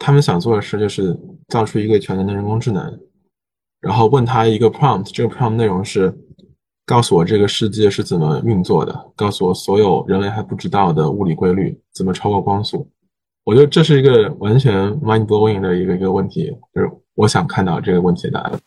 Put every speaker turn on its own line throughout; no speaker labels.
他们想做的事就是造出一个全能的人工智能，然后问他一个 prompt，这个 prompt 内容是告诉我这个世界是怎么运作的，告诉我所有人类还不知道的物理规律，怎么超过光速。我觉得这是一个完全 mind blowing 的一个一个问题，就是我想看到这个问题的答案。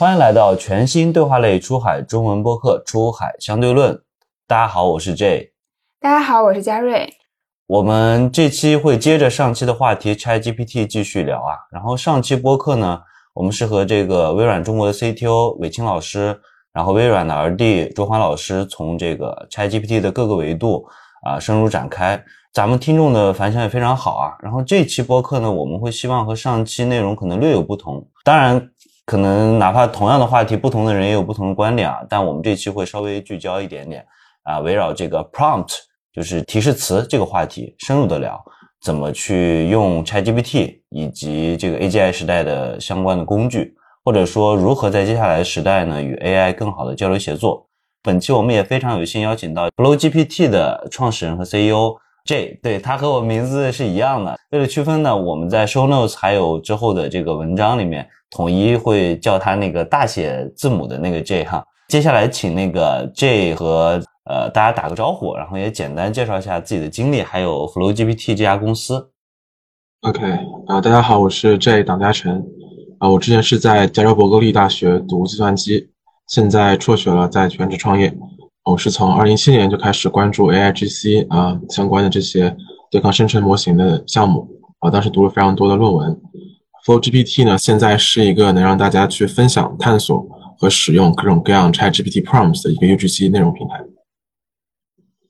欢迎来到全新对话类出海中文播客《出海相对论》。大家好，我是 J。
大家好，我是嘉瑞。
我们这期会接着上期的话题 ChatGPT 继续聊啊。然后上期播客呢，我们是和这个微软中国的 CTO 韦青老师，然后微软的 RD 周欢老师，从这个 ChatGPT 的各个维度啊深入展开。咱们听众的反响也非常好啊。然后这期播客呢，我们会希望和上期内容可能略有不同，当然。可能哪怕同样的话题，不同的人也有不同的观点啊。但我们这期会稍微聚焦一点点啊，围绕这个 prompt，就是提示词这个话题，深入的聊怎么去用 ChatGPT 以及这个 AGI 时代的相关的工具，或者说如何在接下来的时代呢与 AI 更好的交流协作。本期我们也非常有幸邀请到 FlowGPT 的创始人和 CEO J，对他和我名字是一样的。为了区分呢，我们在 Show Notes 还有之后的这个文章里面。统一会叫他那个大写字母的那个 J 哈。接下来请那个 J 和呃大家打个招呼，然后也简单介绍一下自己的经历，还有 FlowGPT 这家公司。
OK 啊，大家好，我是 J 党嘉诚啊，我之前是在加州伯克利大学读计算机，现在辍学了，在全职创业。我是从二零一七年就开始关注 AIGC 啊相关的这些对抗生成模型的项目啊，当时读了非常多的论文。FlowGPT 呢，现在是一个能让大家去分享、探索和使用各种各样 ChatGPT prompts 的一个 UGC 内容平台。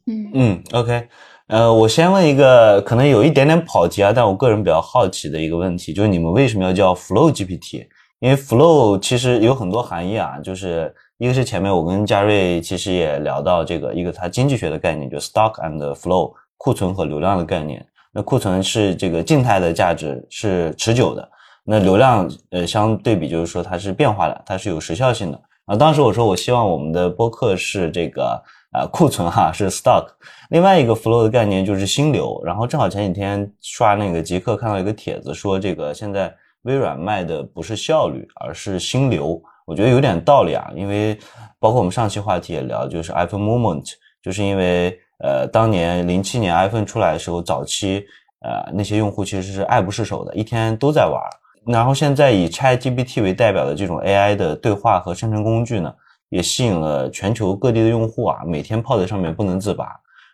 嗯
嗯，OK，呃，我先问一个可能有一点点跑题啊，但我个人比较好奇的一个问题，就是你们为什么要叫 FlowGPT？因为 Flow 其实有很多含义啊，就是一个是前面我跟嘉瑞其实也聊到这个一个它经济学的概念，就是 Stock and Flow，库存和流量的概念。那库存是这个静态的价值，是持久的。那流量，呃，相对比就是说它是变化的，它是有时效性的啊。当时我说我希望我们的播客是这个啊库存哈是 stock。另外一个 flow 的概念就是心流。然后正好前几天刷那个极客看到一个帖子说这个现在微软卖的不是效率，而是心流。我觉得有点道理啊，因为包括我们上期话题也聊，就是 iPhone moment，就是因为呃当年零七年 iPhone 出来的时候，早期呃那些用户其实是爱不释手的，一天都在玩。然后现在以 ChatGPT 为代表的这种 AI 的对话和生成工具呢，也吸引了全球各地的用户啊，每天泡在上面不能自拔。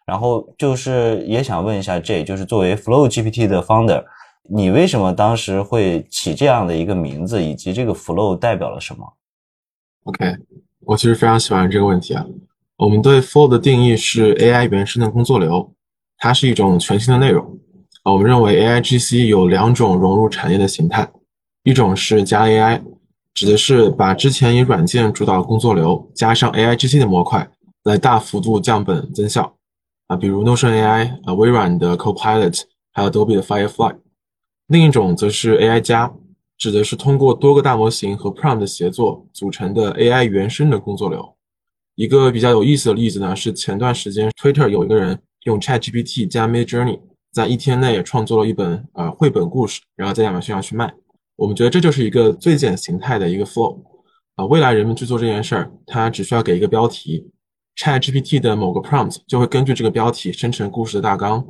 然后就是也想问一下 J，就是作为 FlowGPT 的 founder，你为什么当时会起这样的一个名字，以及这个 Flow 代表了什么
？OK，我其实非常喜欢这个问题啊。我们对 Flow 的定义是 AI 原生的工作流，它是一种全新的内容。啊我们认为 AIGC 有两种融入产业的形态。一种是加 AI，指的是把之前以软件主导工作流加上 AIGC 的模块，来大幅度降本增效啊，比如 Notion AI 啊，微软的 Copilot，还有 Adobe 的 Firefly。另一种则是 AI 加，指的是通过多个大模型和 Prompt 的协作组成的 AI 原生的工作流。一个比较有意思的例子呢，是前段时间 Twitter 有一个人用 ChatGPT 加 Midjourney，在一天内创作了一本呃绘本故事，然后在亚马逊上去卖。我们觉得这就是一个最简形态的一个 flow 啊，未来人们去做这件事儿，它只需要给一个标题，ChatGPT 的某个 prompt 就会根据这个标题生成故事的大纲，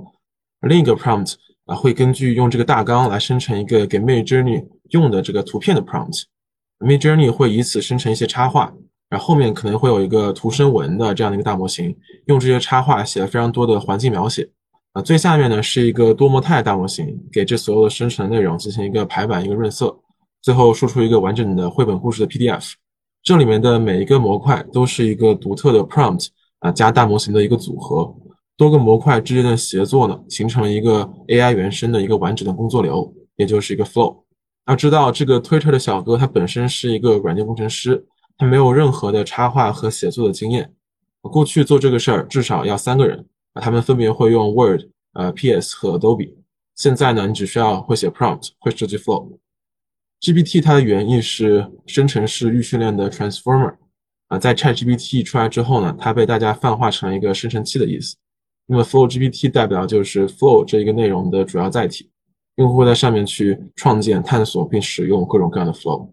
另一个 prompt 啊会根据用这个大纲来生成一个给 Midjourney 用的这个图片的 prompt，Midjourney 会以此生成一些插画，然后后面可能会有一个图生文的这样的一个大模型，用这些插画写了非常多的环境描写。啊，最下面呢是一个多模态大模型，给这所有的生成内容进行一个排版、一个润色，最后输出一个完整的绘本故事的 PDF。这里面的每一个模块都是一个独特的 prompt 啊，加大模型的一个组合。多个模块之间的协作呢，形成了一个 AI 原生的一个完整的工作流，也就是一个 flow。要知道，这个 Twitter 的小哥他本身是一个软件工程师，他没有任何的插画和写作的经验。过去做这个事儿至少要三个人。啊，他们分别会用 Word、呃 PS 和 Adobe。现在呢，你只需要会写 prompt，会设计 flow。GPT 它的原意是生成式预训练的 transformer。啊，在 ChatGPT 出来之后呢，它被大家泛化成一个生成器的意思。那么 Flow GPT 代表就是 Flow 这一个内容的主要载体，用户会在上面去创建、探索并使用各种各样的 Flow。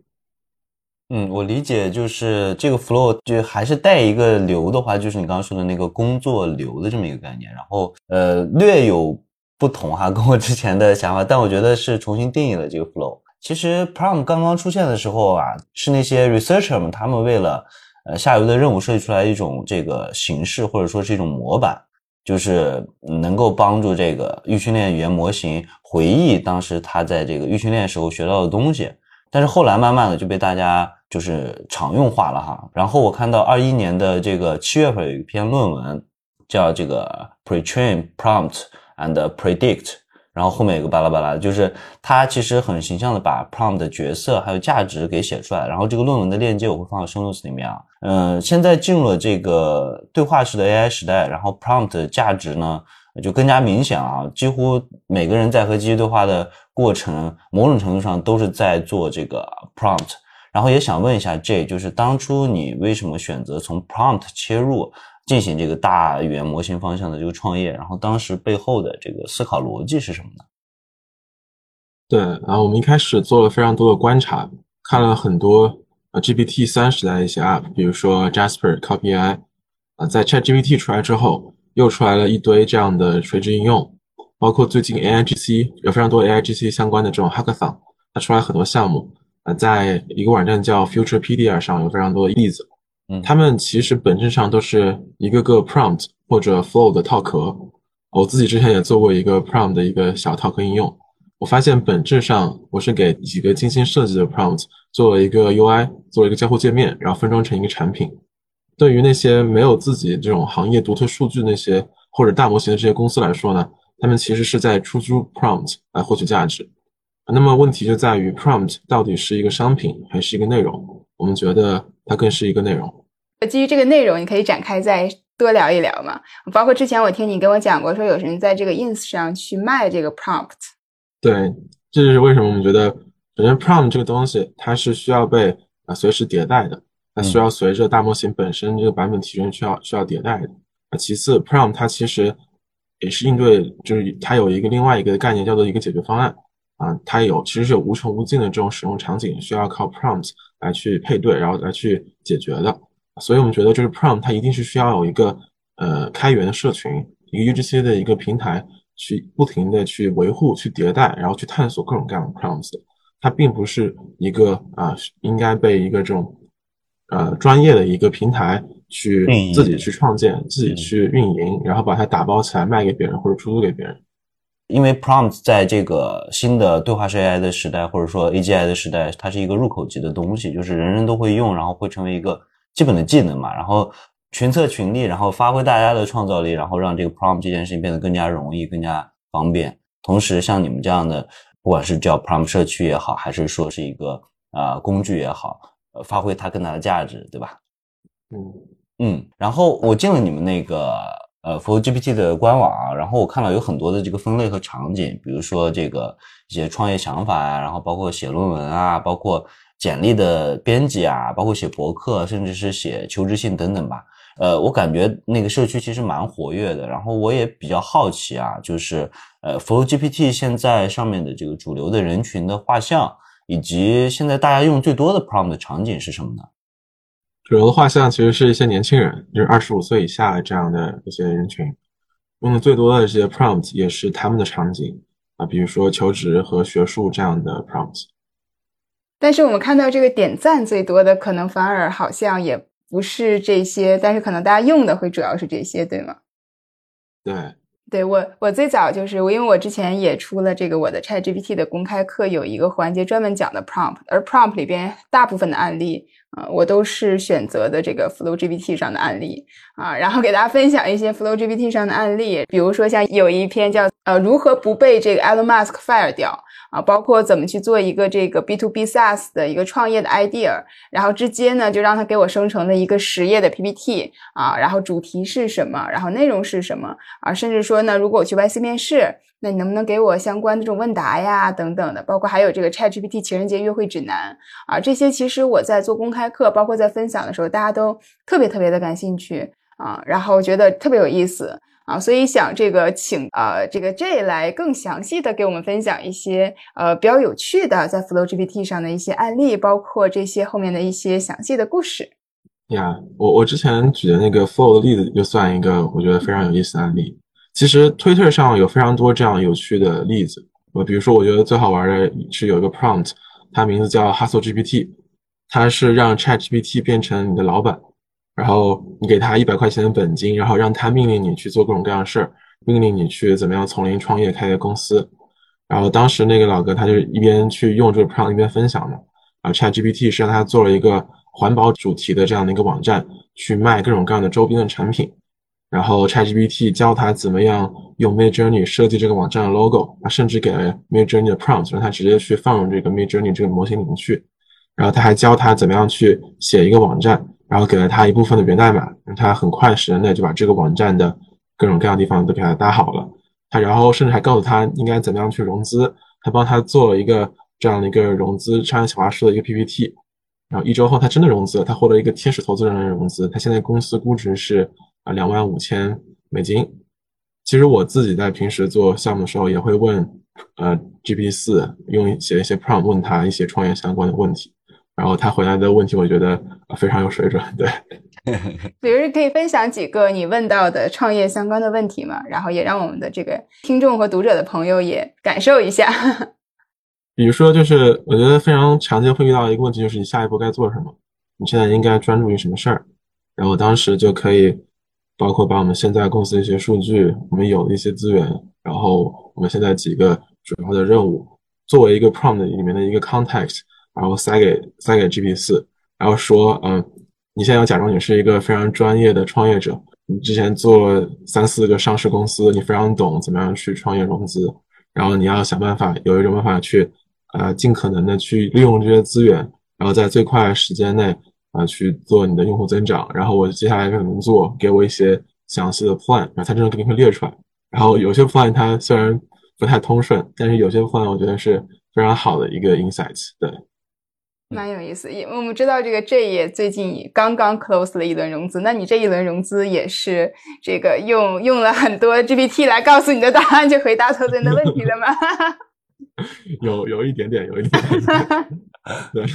嗯，我理解就是这个 Flow 就还是带一个流的话，就是你刚刚说的那个工作流的这么一个概念。然后呃，略有不同哈，跟我之前的想法，但我觉得是重新定义了这个 Flow。其实 Prompt 刚刚出现的时候啊，是那些 researcher 们他们为了呃，下游的任务设计出来一种这个形式，或者说是一种模板，就是能够帮助这个预训练语言模型回忆当时他在这个预训练时候学到的东西。但是后来慢慢的就被大家就是常用化了哈。然后我看到二一年的这个七月份有一篇论文，叫这个 Pretrain Prompt and Predict。然后后面有个巴拉巴拉，就是它其实很形象的把 prompt 的角色还有价值给写出来。然后这个论文的链接我会放到 show notes 里面啊。嗯，现在进入了这个对话式的 AI 时代，然后 prompt 的价值呢就更加明显啊。几乎每个人在和机器对话的过程，某种程度上都是在做这个 prompt。然后也想问一下 J，就是当初你为什么选择从 prompt 切入？进行这个大语言模型方向的这个创业，然后当时背后的这个思考逻辑是什么呢？
对，然后我们一开始做了非常多的观察，看了很多呃 GPT 三时代的一些 App，比如说 Jasper、Copy AI，啊，在 Chat GPT 出来之后，又出来了一堆这样的垂直应用，包括最近 AIGC 有非常多 AIGC 相关的这种 Hackathon，它出来很多项目，啊，在一个网站叫 Futurepedia 上有非常多的例子。
嗯，
他们其实本质上都是一个个 prompt 或者 flow 的套壳。我自己之前也做过一个 prompt 的一个小套壳应用。我发现本质上我是给几个精心设计的 prompt 做了一个 UI，做了一个交互界面，然后分装成一个产品。对于那些没有自己这种行业独特数据那些或者大模型的这些公司来说呢，他们其实是在出租 prompt 来获取价值。那么问题就在于 prompt 到底是一个商品还是一个内容？我们觉得。它更是一个内容。
基于这个内容，你可以展开再多聊一聊嘛？包括之前我听你跟我讲过，说有人在这个 ins 上去卖这个 prompt。
对，这就是为什么我们觉得，首先 prompt 这个东西它是需要被啊随时迭代的，它需要随着大模型本身这个版本提升需要需要迭代的。啊，其次 prompt 它其实也是应对，就是它有一个另外一个概念叫做一个解决方案。啊，它有其实是有无穷无尽的这种使用场景，需要靠 prompt 来去配对，然后来去解决的。所以我们觉得，就是 prompt 它一定是需要有一个呃开源的社群，一个 UGC 的一个平台，去不停的去维护、去迭代，然后去探索各种各样的 prompts。它并不是一个啊，应该被一个这种呃专业的一个平台去自己去创建、自己去运营，然后把它打包起来卖给别人或者出租给别人。
因为 prompt 在这个新的对话式 AI 的时代，或者说 AGI 的时代，它是一个入口级的东西，就是人人都会用，然后会成为一个基本的技能嘛。然后群策群力，然后发挥大家的创造力，然后让这个 prompt 这件事情变得更加容易、更加方便。同时，像你们这样的，不管是叫 prompt 社区也好，还是说是一个啊工具也好，呃，发挥它更大的价值，对吧？
嗯
嗯。然后我进了你们那个。呃，Flow GPT 的官网啊，然后我看到有很多的这个分类和场景，比如说这个一些创业想法呀，然后包括写论文啊，包括简历的编辑啊，包括写博客，甚至是写求职信等等吧。呃，我感觉那个社区其实蛮活跃的，然后我也比较好奇啊，就是呃，Flow GPT 现在上面的这个主流的人群的画像，以及现在大家用最多的 prompt 场景是什么呢？
主流的画像其实是一些年轻人，就是二十五岁以下的这样的一些人群，用的最多的这些 prompt 也是他们的场景啊，比如说求职和学术这样的 prompt。
但是我们看到这个点赞最多的，可能反而好像也不是这些，但是可能大家用的会主要是这些，对吗？
对，
对我我最早就是我，因为我之前也出了这个我的 ChatGPT 的公开课，有一个环节专门讲的 prompt，而 prompt 里边大部分的案例。啊，我都是选择的这个 Flow GPT 上的案例啊，然后给大家分享一些 Flow GPT 上的案例，比如说像有一篇叫呃如何不被这个 Elon Musk fire 掉啊，包括怎么去做一个这个 B to B SaaS 的一个创业的 idea，然后直接呢就让他给我生成了一个十页的 PPT 啊，然后主题是什么，然后内容是什么啊，甚至说呢，如果我去 YC 面试，那你能不能给我相关的这种问答呀等等的，包括还有这个 ChatGPT 情人节约会指南啊，这些其实我在做公开课，包括在分享的时候，大家都特别特别的感兴趣啊，然后觉得特别有意思。啊，所以想这个请呃这个 J 来更详细的给我们分享一些呃比较有趣的在 Flow GPT 上的一些案例，包括这些后面的一些详细的故事。
呀，我我之前举的那个 Flow 的例子就算一个我觉得非常有意思的案例。其实 Twitter 上有非常多这样有趣的例子，我比如说我觉得最好玩的是有一个 prompt，它名字叫 Hustle GPT，它是让 Chat GPT 变成你的老板。然后你给他一百块钱的本金，然后让他命令你去做各种各样的事儿，命令你去怎么样从零创业开个公司。然后当时那个老哥他就一边去用这个 prompt 一边分享嘛。啊，ChatGPT 是让他做了一个环保主题的这样的一个网站，去卖各种各样的周边的产品。然后 ChatGPT 教他怎么样用 Midjourney 设计这个网站的 logo，他甚至给了 Midjourney 的 prompt，让他直接去放入这个 Midjourney 这个模型里面去。然后他还教他怎么样去写一个网站。然后给了他一部分的源代码，让他很快时间内就把这个网站的各种各样地方都给他搭好了。他然后甚至还告诉他应该怎么样去融资，他帮他做了一个这样的一个融资商业企划书的一个 PPT。然后一周后他真的融资了，他获得一个天使投资人的融资，他现在公司估值是啊两万五千美金。其实我自己在平时做项目的时候也会问呃 GPT 四用写一些 prompt 问他一些创业相关的问题。然后他回答的问题，我觉得非常有水准。对，
比如可以分享几个你问到的创业相关的问题嘛？然后也让我们的这个听众和读者的朋友也感受一下。
比如说，就是我觉得非常常见会遇到一个问题，就是你下一步该做什么？你现在应该专注于什么事儿？然后当时就可以包括把我们现在公司一些数据，我们有的一些资源，然后我们现在几个主要的任务，作为一个 prompt 里面的一个 context。然后塞给塞给 GPT 四，然后说，嗯，你现在要假装你是一个非常专业的创业者，你之前做三四个上市公司，你非常懂怎么样去创业融资，然后你要想办法有一种办法去，呃，尽可能的去利用这些资源，然后在最快时间内啊去做你的用户增长。然后我接下来该怎么做？给我一些详细的 plan，然后他真的给你会列出来。然后有些 plan 它虽然不太通顺，但是有些 plan 我觉得是非常好的一个 insights，对。
蛮有意思，我们知道这个 J 也最近刚刚 close 了一轮融资，那你这一轮融资也是这个用用了很多 GPT 来告诉你的答案去回答投资人的问题的吗？
有有一点点，有一点点，对，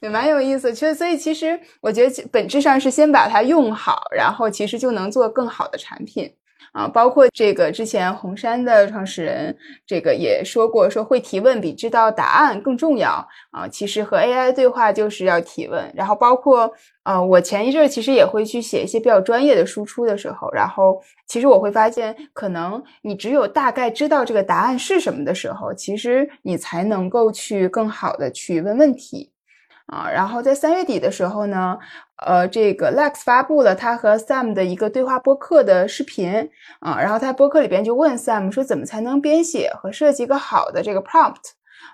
也蛮有意思。其实，所以其实我觉得本质上是先把它用好，然后其实就能做更好的产品。啊，包括这个之前红杉的创始人，这个也说过，说会提问比知道答案更重要啊。其实和 AI 对话就是要提问，然后包括呃，我前一阵其实也会去写一些比较专业的输出的时候，然后其实我会发现，可能你只有大概知道这个答案是什么的时候，其实你才能够去更好的去问问题。啊，然后在三月底的时候呢，呃，这个 Lex 发布了他和 Sam 的一个对话播客的视频啊，然后他播客里边就问 Sam 说，怎么才能编写和设计一个好的这个 prompt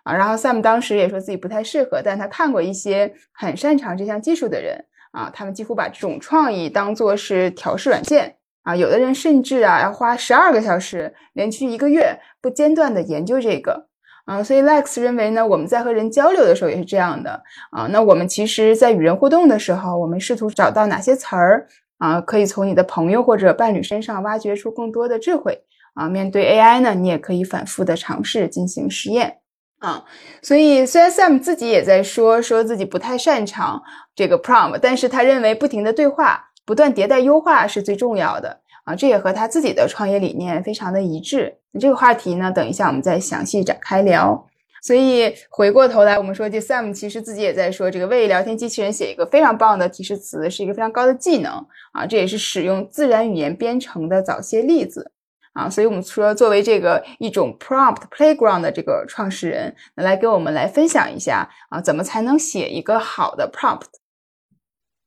啊？然后 Sam 当时也说自己不太适合，但他看过一些很擅长这项技术的人啊，他们几乎把这种创意当做是调试软件啊，有的人甚至啊要花十二个小时，连续一个月不间断的研究这个。啊，所以 Lex 认为呢，我们在和人交流的时候也是这样的啊。那我们其实，在与人互动的时候，我们试图找到哪些词儿啊，可以从你的朋友或者伴侣身上挖掘出更多的智慧啊。面对 AI 呢，你也可以反复的尝试进行实验啊。所以，虽然 Sam 自己也在说说自己不太擅长这个 prompt，但是他认为不停的对话、不断迭代优化是最重要的。啊，这也和他自己的创业理念非常的一致。这个话题呢，等一下我们再详细展开聊。所以回过头来，我们说这 Sam 其实自己也在说，这个为聊天机器人写一个非常棒的提示词，是一个非常高的技能啊。这也是使用自然语言编程的早些例子啊。所以我们说，作为这个一种 prompt playground 的这个创始人，来给我们来分享一下啊，怎么才能写一个好的 prompt？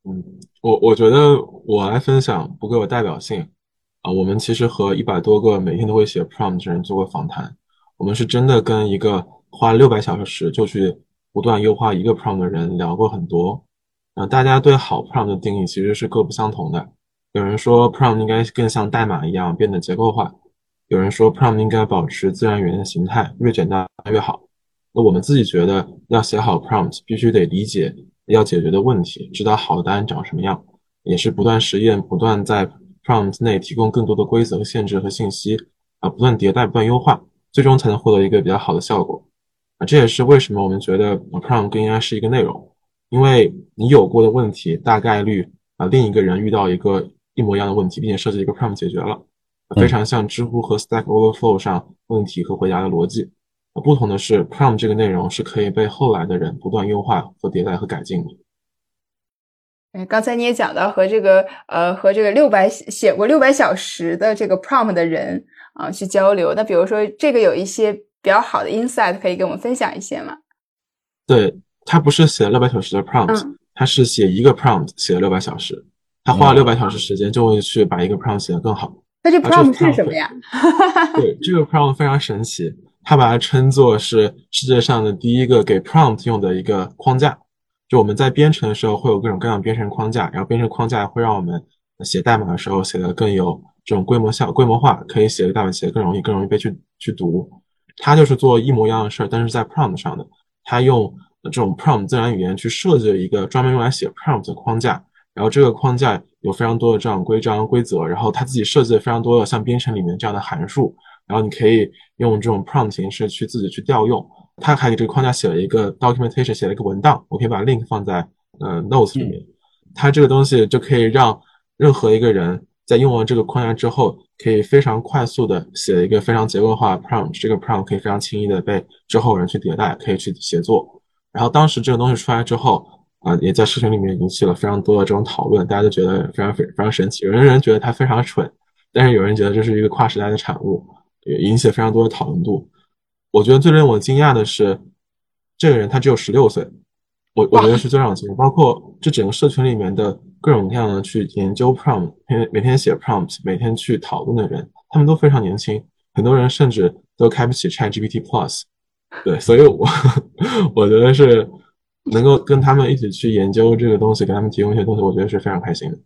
嗯，我我觉得我来分享不够有代表性。啊，我们其实和一百多个每天都会写 prompt 的人做过访谈。我们是真的跟一个花六百小时就去不断优化一个 prompt 的人聊过很多。啊，大家对好 prompt 的定义其实是各不相同的。有人说 prompt 应该更像代码一样变得结构化，有人说 prompt 应该保持自然语言的形态，越简单越好。那我们自己觉得，要写好 prompt，必须得理解要解决的问题，知道好的答案长什么样，也是不断实验，不断在 prompt 内提供更多的规则、限制和信息，啊，不断迭代、不断优化，最终才能获得一个比较好的效果。啊，这也是为什么我们觉得 prompt 更应该是一个内容，因为你有过的问题，大概率啊，另一个人遇到一个一模一样的问题，并且设计一个 prompt 解决了，非常像知乎和 Stack Overflow 上问题和回答的逻辑。不同的是，prompt 这个内容是可以被后来的人不断优化和迭代和改进的。
哎，刚才你也讲到和这个呃和这个六百写过六百小时的这个 prompt 的人啊去交流。那比如说这个有一些比较好的 insight 可以跟我们分享一些吗？
对他不是写了六百小时的 prompt，他是写一个 prompt 写了六百小时，他花了六百小时时间就会去把一个 prompt 写得更好。
那这 prompt 是什么呀？
对，这个 prompt 非常神奇。他把它称作是世界上的第一个给 prompt 用的一个框架。就我们在编程的时候会有各种各样编程框架，然后编程框架会让我们写代码的时候写的更有这种规模效、规模化，可以写的代码写的更容易、更容易被去去读。它就是做一模一样的事儿，但是在 prompt 上的。它用这种 prompt 自然语言去设计了一个专门用来写 prompt 的框架，然后这个框架有非常多的这样规章规则，然后他自己设计了非常多的像编程里面这样的函数。然后你可以用这种 prompt 形式去自己去调用，他还给这个框架写了一个 documentation，写了一个文档，我可以把 link 放在呃 notes 里面。它这个东西就可以让任何一个人在用完这个框架之后，可以非常快速的写一个非常结构化的 prompt，这个 prompt 可以非常轻易的被之后人去迭代，可以去协作。然后当时这个东西出来之后，啊，也在社群里面引起了非常多的这种讨论，大家都觉得非常非非常神奇。有的人觉得它非常蠢，但是有人觉得这是一个跨时代的产物。也引起了非常多的讨论度。我觉得最令我惊讶的是，这个人他只有十六岁，我我觉得是最让我惊讶。包括这整个社群里面的各种各样的去研究 prompt，每每天写 prompt，每天去讨论的人，他们都非常年轻。很多人甚至都开不起 Chat GPT Plus。对，所以我 我觉得是能够跟他们一起去研究这个东西，给他们提供一些东西，我觉得是非常开心的。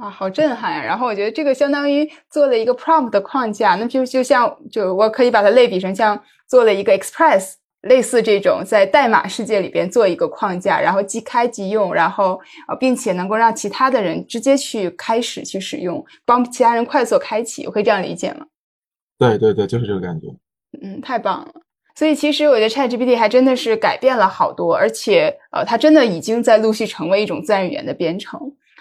啊，好震撼呀！然后我觉得这个相当于做了一个 prompt 的框架，那就就像就我可以把它类比成像做了一个 Express，类似这种在代码世界里边做一个框架，然后即开即用，然后呃，并且能够让其他的人直接去开始去使用，帮其他人快速开启，我可以这样理解吗？
对对对，就是这个感觉。
嗯，太棒了。所以其实我觉得 ChatGPT 还真的是改变了好多，而且呃，它真的已经在陆续成为一种自然语言的编程。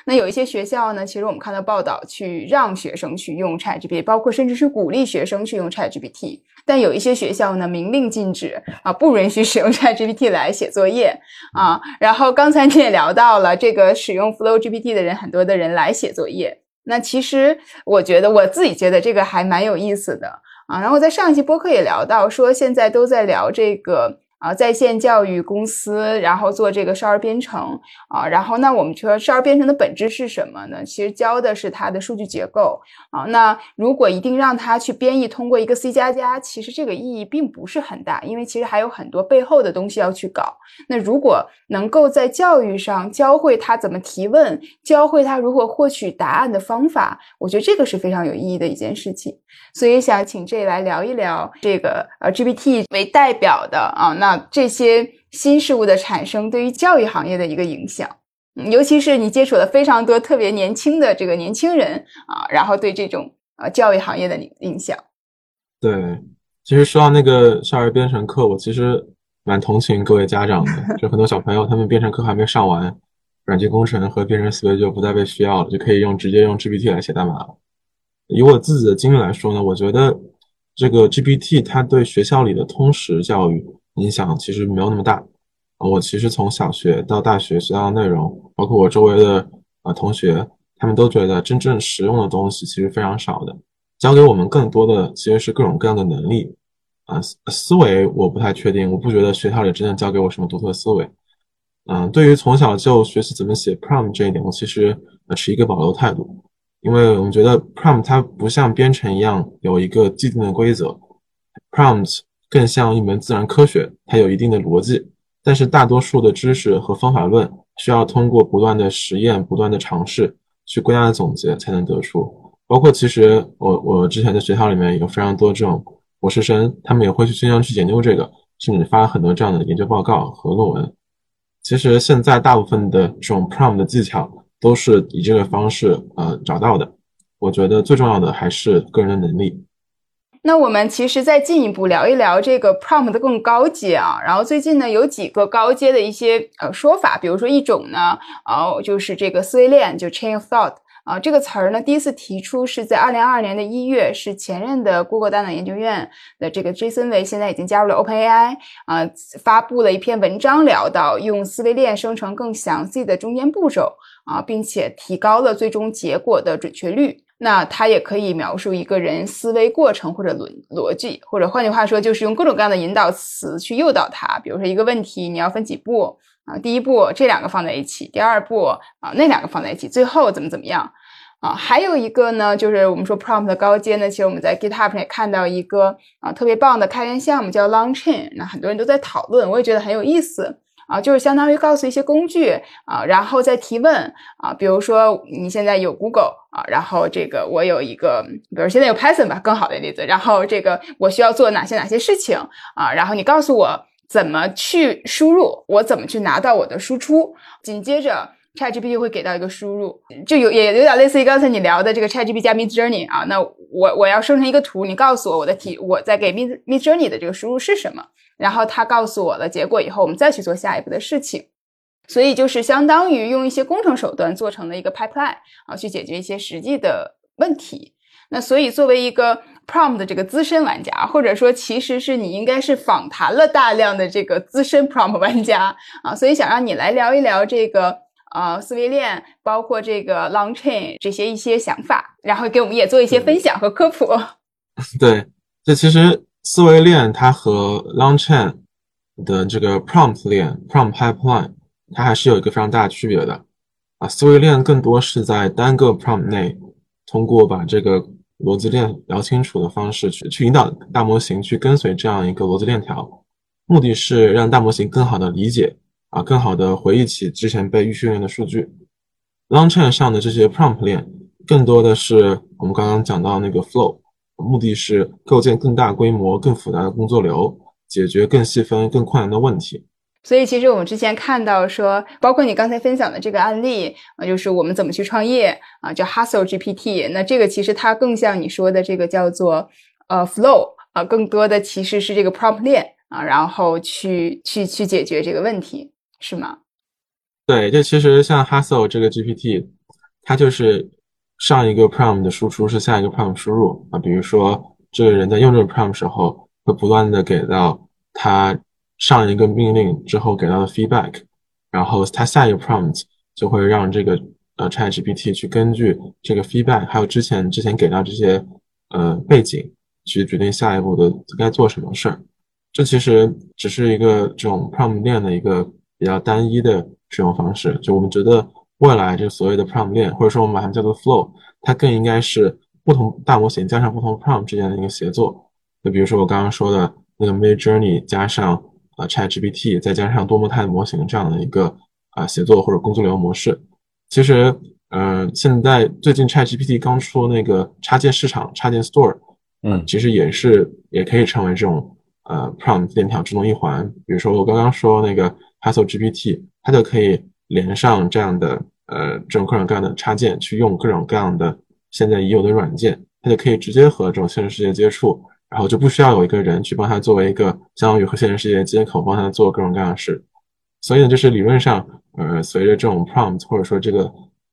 那有一些学校呢，其实我们看到报道，去让学生去用 ChatGPT，包括甚至是鼓励学生去用 ChatGPT。但有一些学校呢，明令禁止啊，不允许使用 ChatGPT 来写作业啊。然后刚才你也聊到了，这个使用 FlowGPT 的人，很多的人来写作业。那其实我觉得，我自己觉得这个还蛮有意思的啊。然后在上一期播客也聊到，说现在都在聊这个。啊，在线教育公司，然后做这个少儿编程啊，然后那我们说少儿编程的本质是什么呢？其实教的是它的数据结构啊。那如果一定让它去编译通过一个 C 加加，其实这个意义并不是很大，因为其实还有很多背后的东西要去搞。那如果能够在教育上教会他怎么提问，教会他如何获取答案的方法，我觉得这个是非常有意义的一件事情。所以想请这来聊一聊这个呃 GPT 为代表的啊，那这些新事物的产生对于教育行业的一个影响，尤其是你接触了非常多特别年轻的这个年轻人啊，然后对这种呃教育行业的影响。
对，其实说到那个少儿编程课，我其实蛮同情各位家长的，就很多小朋友他们编程课还没上完，软件工程和编程思维就不再被需要了，就可以用直接用 GPT 来写代码了。以我自己的经历来说呢，我觉得这个 GPT 它对学校里的通识教育影响其实没有那么大啊。我其实从小学到大学学到的内容，包括我周围的啊同学，他们都觉得真正实用的东西其实非常少的。教给我们更多的其实是各种各样的能力啊，思维我不太确定，我不觉得学校里真正教给我什么独特思维。嗯，对于从小就学习怎么写 prompt 这一点，我其实持一个保留态度。因为我们觉得 prompt 它不像编程一样有一个既定的规则，prompt 更像一门自然科学，它有一定的逻辑。但是大多数的知识和方法论需要通过不断的实验、不断的尝试去归纳总结才能得出。包括其实我我之前在学校里面有非常多这种博士生，他们也会去经常去研究这个，甚至发很多这样的研究报告和论文。其实现在大部分的这种 prompt 的技巧都是以这个方式呃找到的。我觉得最重要的还是个人的能力。
那我们其实再进一步聊一聊这个 prompt 的更高阶啊。然后最近呢有几个高阶的一些呃说法，比如说一种呢，哦就是这个思维链，就 chain of thought 啊这个词儿呢第一次提出是在二零二二年的一月，是前任的 Google 大脑研究院的这个 Jason Wei 现在已经加入了 OpenAI 啊，发布了一篇文章聊到用思维链生成更详细的中间步骤啊，并且提高了最终结果的准确率。那它也可以描述一个人思维过程或者逻逻辑，或者换句话说，就是用各种各样的引导词去诱导他。比如说一个问题，你要分几步啊？第一步这两个放在一起，第二步啊那两个放在一起，最后怎么怎么样啊？还有一个呢，就是我们说 prompt 的高阶呢，其实我们在 GitHub 上也看到一个啊特别棒的开源项目叫 Longchain，那很多人都在讨论，我也觉得很有意思。啊，就是相当于告诉一些工具啊，然后再提问啊，比如说你现在有 Google 啊，然后这个我有一个，比如现在有 Python 吧，更好的例子，然后这个我需要做哪些哪些事情啊，然后你告诉我怎么去输入，我怎么去拿到我的输出，紧接着 ChatGPT 会给到一个输入，就有也有点类似于刚才你聊的这个 ChatGPT 加 Midjourney 啊，那我我要生成一个图，你告诉我我的题，我在给 Mid Midjourney 的这个输入是什么？然后他告诉我了结果以后，我们再去做下一步的事情，所以就是相当于用一些工程手段做成了一个 pipeline 啊，去解决一些实际的问题。那所以作为一个 prompt 的这个资深玩家，或者说其实是你应该是访谈了大量的这个资深 prompt 玩家 啊，所以想让你来聊一聊这个呃思维链，包括这个 long chain 这些一些想法，然后给我们也做一些分享和科普。
对，这其实。思维链它和 Longchain 的这个 Prompt 链 Prompt Pipeline 它还是有一个非常大的区别的啊。思维链更多是在单个 Prompt 内，通过把这个逻辑链聊清楚的方式去去引导大模型去跟随这样一个逻辑链条，目的是让大模型更好的理解啊，更好的回忆起之前被预训练的数据。Longchain 上的这些 Prompt 链更多的是我们刚刚讲到那个 Flow。目的是构建更大规模、更复杂的工作流，解决更细分、更困难的问题。
所以，其实我们之前看到说，包括你刚才分享的这个案例啊，就是我们怎么去创业啊，叫 Hustle GPT。那这个其实它更像你说的这个叫做呃 Flow 啊，更多的其实是这个 Prompt 链啊，然后去去去解决这个问题，是吗？
对，这其实像 Hustle 这个 GPT，它就是。上一个 prompt 的输出是下一个 prompt 输入啊，比如说这个人在用这个 prompt 时候，会不断的给到他上一个命令之后给到的 feedback，然后他下一个 prompt 就会让这个呃 ChatGPT 去根据这个 feedback，还有之前之前给到这些呃背景去决定下一步的该做什么事儿。这其实只是一个这种 prompt 链的一个比较单一的使用方式，就我们觉得。未来这个所谓的 prompt 链，或者说我们把它叫做 flow，它更应该是不同大模型加上不同 prompt 之间的一个协作。就比如说我刚刚说的那个 Midjourney 加上呃 ChatGPT，再加上多模态模型这样的一个啊协作或者工作流模式。其实，嗯，现在最近 ChatGPT 刚出那个插件市场插件 store，嗯，其实也是也可以成为这种呃 prompt 链条之中一环。比如说我刚刚说那个 Haskell GPT，它就可以。连上这样的呃这种各种各样的插件，去用各种各样的现在已有的软件，它就可以直接和这种现实世界接触，然后就不需要有一个人去帮他作为一个相当于和现实世界接口，帮他做各种各样的事。所以呢，就是理论上，呃，随着这种 prompt 或者说这个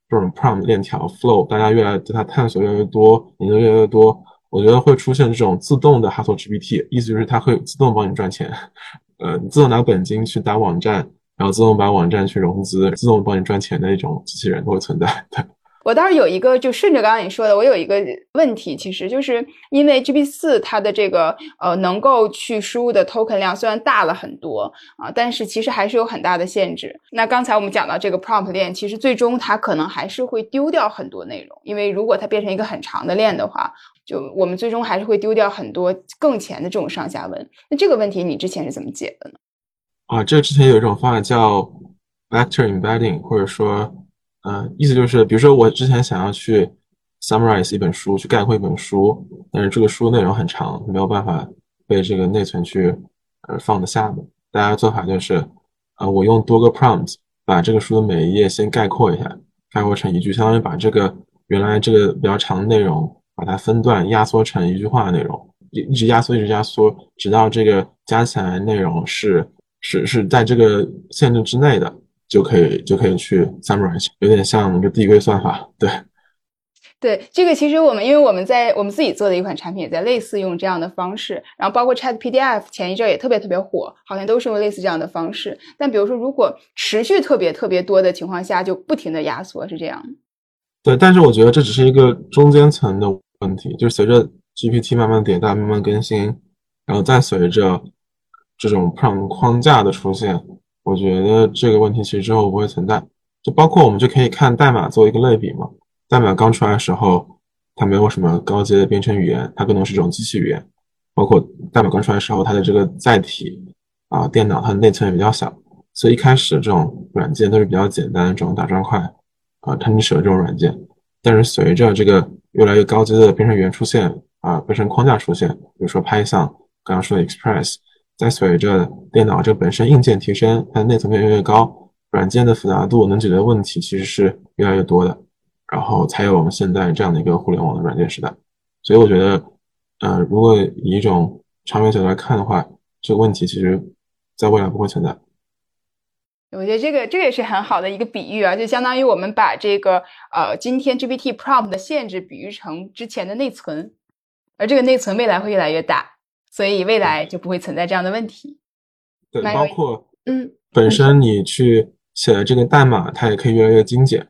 这种 prompt 链条 flow，大家越来对它探索越来越多，研究越来越多，我觉得会出现这种自动的 Hustle GPT，意思就是它会自动帮你赚钱，呃，自动拿本金去打网站。然后自动把网站去融资，自动帮你赚钱的那种机器人都会存在的。
我倒是有一个，就顺着刚刚你说的，我有一个问题，其实就是因为 GPT 四它的这个呃能够去输入的 token 量虽然大了很多啊，但是其实还是有很大的限制。那刚才我们讲到这个 prompt 链，其实最终它可能还是会丢掉很多内容，因为如果它变成一个很长的链的话，就我们最终还是会丢掉很多更前的这种上下文。那这个问题你之前是怎么解的呢？
啊，这之前有一种方法叫 vector embedding，或者说。嗯，意思就是，比如说我之前想要去 summarize 一本书，去概括一本书，但是这个书内容很长，没有办法被这个内存去呃放得下的。大家做法就是，呃，我用多个 prompt 把这个书的每一页先概括一下，概括成一句，相当于把这个原来这个比较长的内容，把它分段压缩成一句话的内容，一一直压缩，一直压缩，直到这个加起来内容是是是在这个限制之内的。就可以就可以去 summarize，有点像一个递归算法，对。
对，这个其实我们因为我们在我们自己做的一款产品也在类似用这样的方式，然后包括 Chat PDF 前一阵也特别特别火，好像都是用类似这样的方式。但比如说，如果持续特别特别多的情况下，就不停的压缩，是这样。
对，但是我觉得这只是一个中间层的问题，就是随着 GPT 慢慢迭代、慢慢更新，然后再随着这种 prompt 框架的出现。我觉得这个问题其实之后不会存在，就包括我们就可以看代码做一个类比嘛。代码刚出来的时候，它没有什么高阶的编程语言，它更多是这种机器语言。包括代码刚出来的时候，它的这个载体啊，电脑它的内存也比较小，所以一开始这种软件都是比较简单的这种打砖块啊、贪吃蛇这种软件。但是随着这个越来越高阶的编程语言出现啊，编程框架出现，比如说 Python，刚刚说的 Express。在随着电脑这本身硬件提升，它的内存越来越高，软件的复杂度能解决的问题其实是越来越多的，然后才有我们现在这样的一个互联网的软件时代。所以我觉得，呃，如果以一种长远角度来看的话，这个问题其实在未来不会存在。
我觉得这个这个也是很好的一个比喻啊，就相当于我们把这个呃今天 GPT prompt 的限制比喻成之前的内存，而这个内存未来会越来越大。所以未来就不会存在这样的问题。
对，包括
嗯，
本身你去写的这个代码，它也可以越来越精简，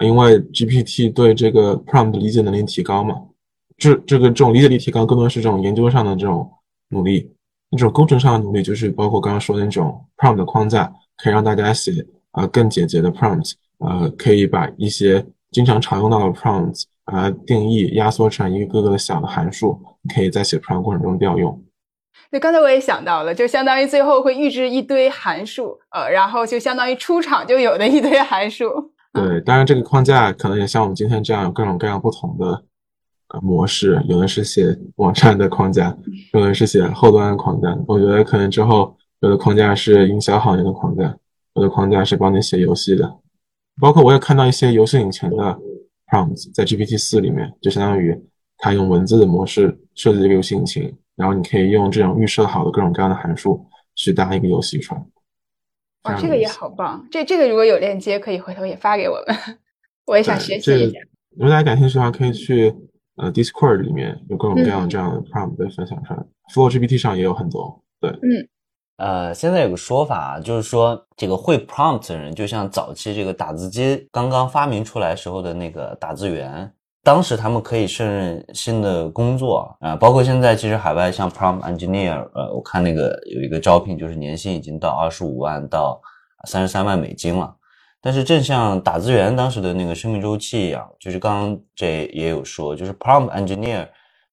因为 GPT 对这个 prompt 理解能力提高嘛。这这个这种理解力提高，更多是这种研究上的这种努力，那种工程上的努力，就是包括刚刚说的那种 prompt 框架，可以让大家写啊更简洁的 prompt，呃，可以把一些经常常用到的 prompt 啊定义压缩成一个个的小的函数。可以在写 prompt 过程中调用。
对，刚才我也想到了，就相当于最后会预置一堆函数，呃，然后就相当于出厂就有的一堆函数。
对，当然这个框架可能也像我们今天这样有各种各样不同的呃模式，有的是写网站的框架，有的是写后端的框架。我觉得可能之后有的框架是营销行业的框架，有的框架是帮你写游戏的。包括我也看到一些游戏引擎的 prompt 在 GPT 四里面，就相当于。它用文字的模式设计一个游戏引擎，然后你可以用这种预设好的各种各样的函数去搭一个游戏出来。
哇，这个也好棒！这这个如果有链接，可以回头也发给我们，我也想学习一下。
如果大家感兴趣的话，可以去呃 Discord 里面有各种各样这样的 prompt 被分享出来，Flow GPT 上也有很多。对，
嗯，
呃，现在有个说法，就是说这个会 prompt 的人，就像早期这个打字机刚刚发明出来时候的那个打字员。当时他们可以胜任新的工作啊，包括现在其实海外像 prompt engineer，呃，我看那个有一个招聘，就是年薪已经到二十五万到三十三万美金了。但是正像打字员当时的那个生命周期一样，就是刚刚这也有说，就是 prompt engineer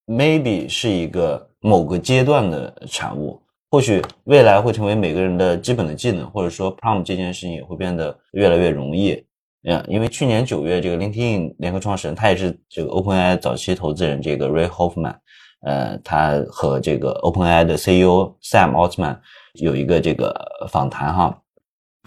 maybe 是一个某个阶段的产物，或许未来会成为每个人的基本的技能，或者说 prompt 这件事情也会变得越来越容易。嗯，因为去年九月，这个 LinkedIn 联合创始人，他也是这个 OpenAI 早期投资人，这个 Ray Hoffman，呃，他和这个 OpenAI 的 CEO Sam Altman 有一个这个访谈哈。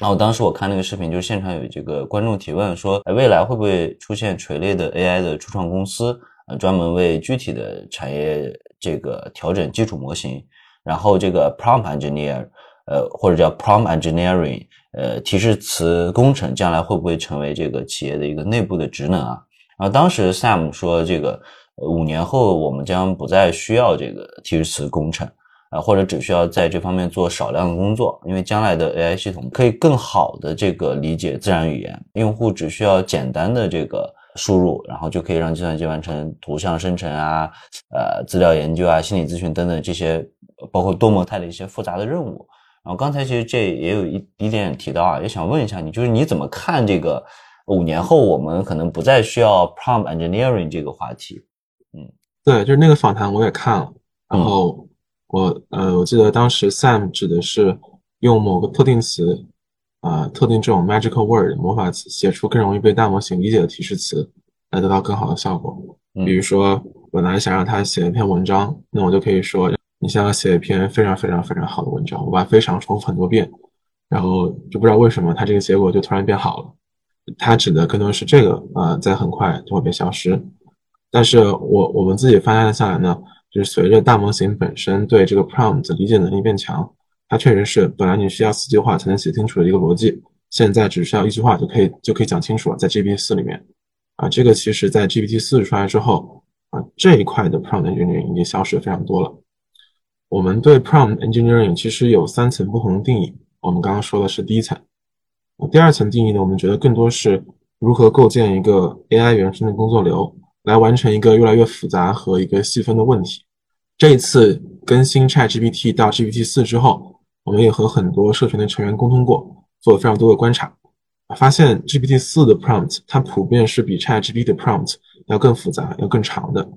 然后当时我看那个视频，就是现场有这个观众提问说，未来会不会出现垂类的 AI 的初创公司，呃，专门为具体的产业这个调整基础模型，然后这个 Prompt Engineer，呃，或者叫 Prompt Engineering。呃，提示词工程将来会不会成为这个企业的一个内部的职能啊？然后当时 Sam 说，这个五年后我们将不再需要这个提示词工程啊，或者只需要在这方面做少量的工作，因为将来的 AI 系统可以更好的这个理解自然语言，用户只需要简单的这个输入，然后就可以让计算机完成图像生成啊、呃资料研究啊、心理咨询等等这些，包括多模态的一些复杂的任务。然后刚才其实这也有一一点提到啊，也想问一下你，就是你怎么看这个五年后我们可能不再需要 prompt engineering 这个话题？
嗯，对，就是那个访谈我也看了，然后我呃我记得当时 Sam 指的是用某个特定词。啊，特定这种 magical word 魔法词，写出更容易被大模型理解的提示词，来得到更好的效果。比如说，本来想让他写一篇文章，那我就可以说，你想要写一篇非常非常非常好的文章，我把它非常重复很多遍，然后就不知道为什么它这个结果就突然变好了。它指的更多是这个，呃，在很快就会被消失。但是我我们自己发现下来呢，就是随着大模型本身对这个 prompt 理解能力变强。它确实是本来你需要四句话才能写清楚的一个逻辑，现在只需要一句话就可以就可以讲清楚了。在 GPT 四里面，啊，这个其实在 GPT 四出来之后，啊，这一块的 prompt engineering 已经消失非常多了。我们对 prompt engineering 其实有三层不同的定义。我们刚刚说的是第一层，第二层定义呢，我们觉得更多是如何构建一个 AI 原生的工作流，来完成一个越来越复杂和一个细分的问题。这一次更新 ChatGPT 到 GPT 四之后。我们也和很多社群的成员沟通过，做了非常多的观察，发现 GPT 四的 prompt 它普遍是比 ChatGPT 的 prompt 要更复杂、要更长的。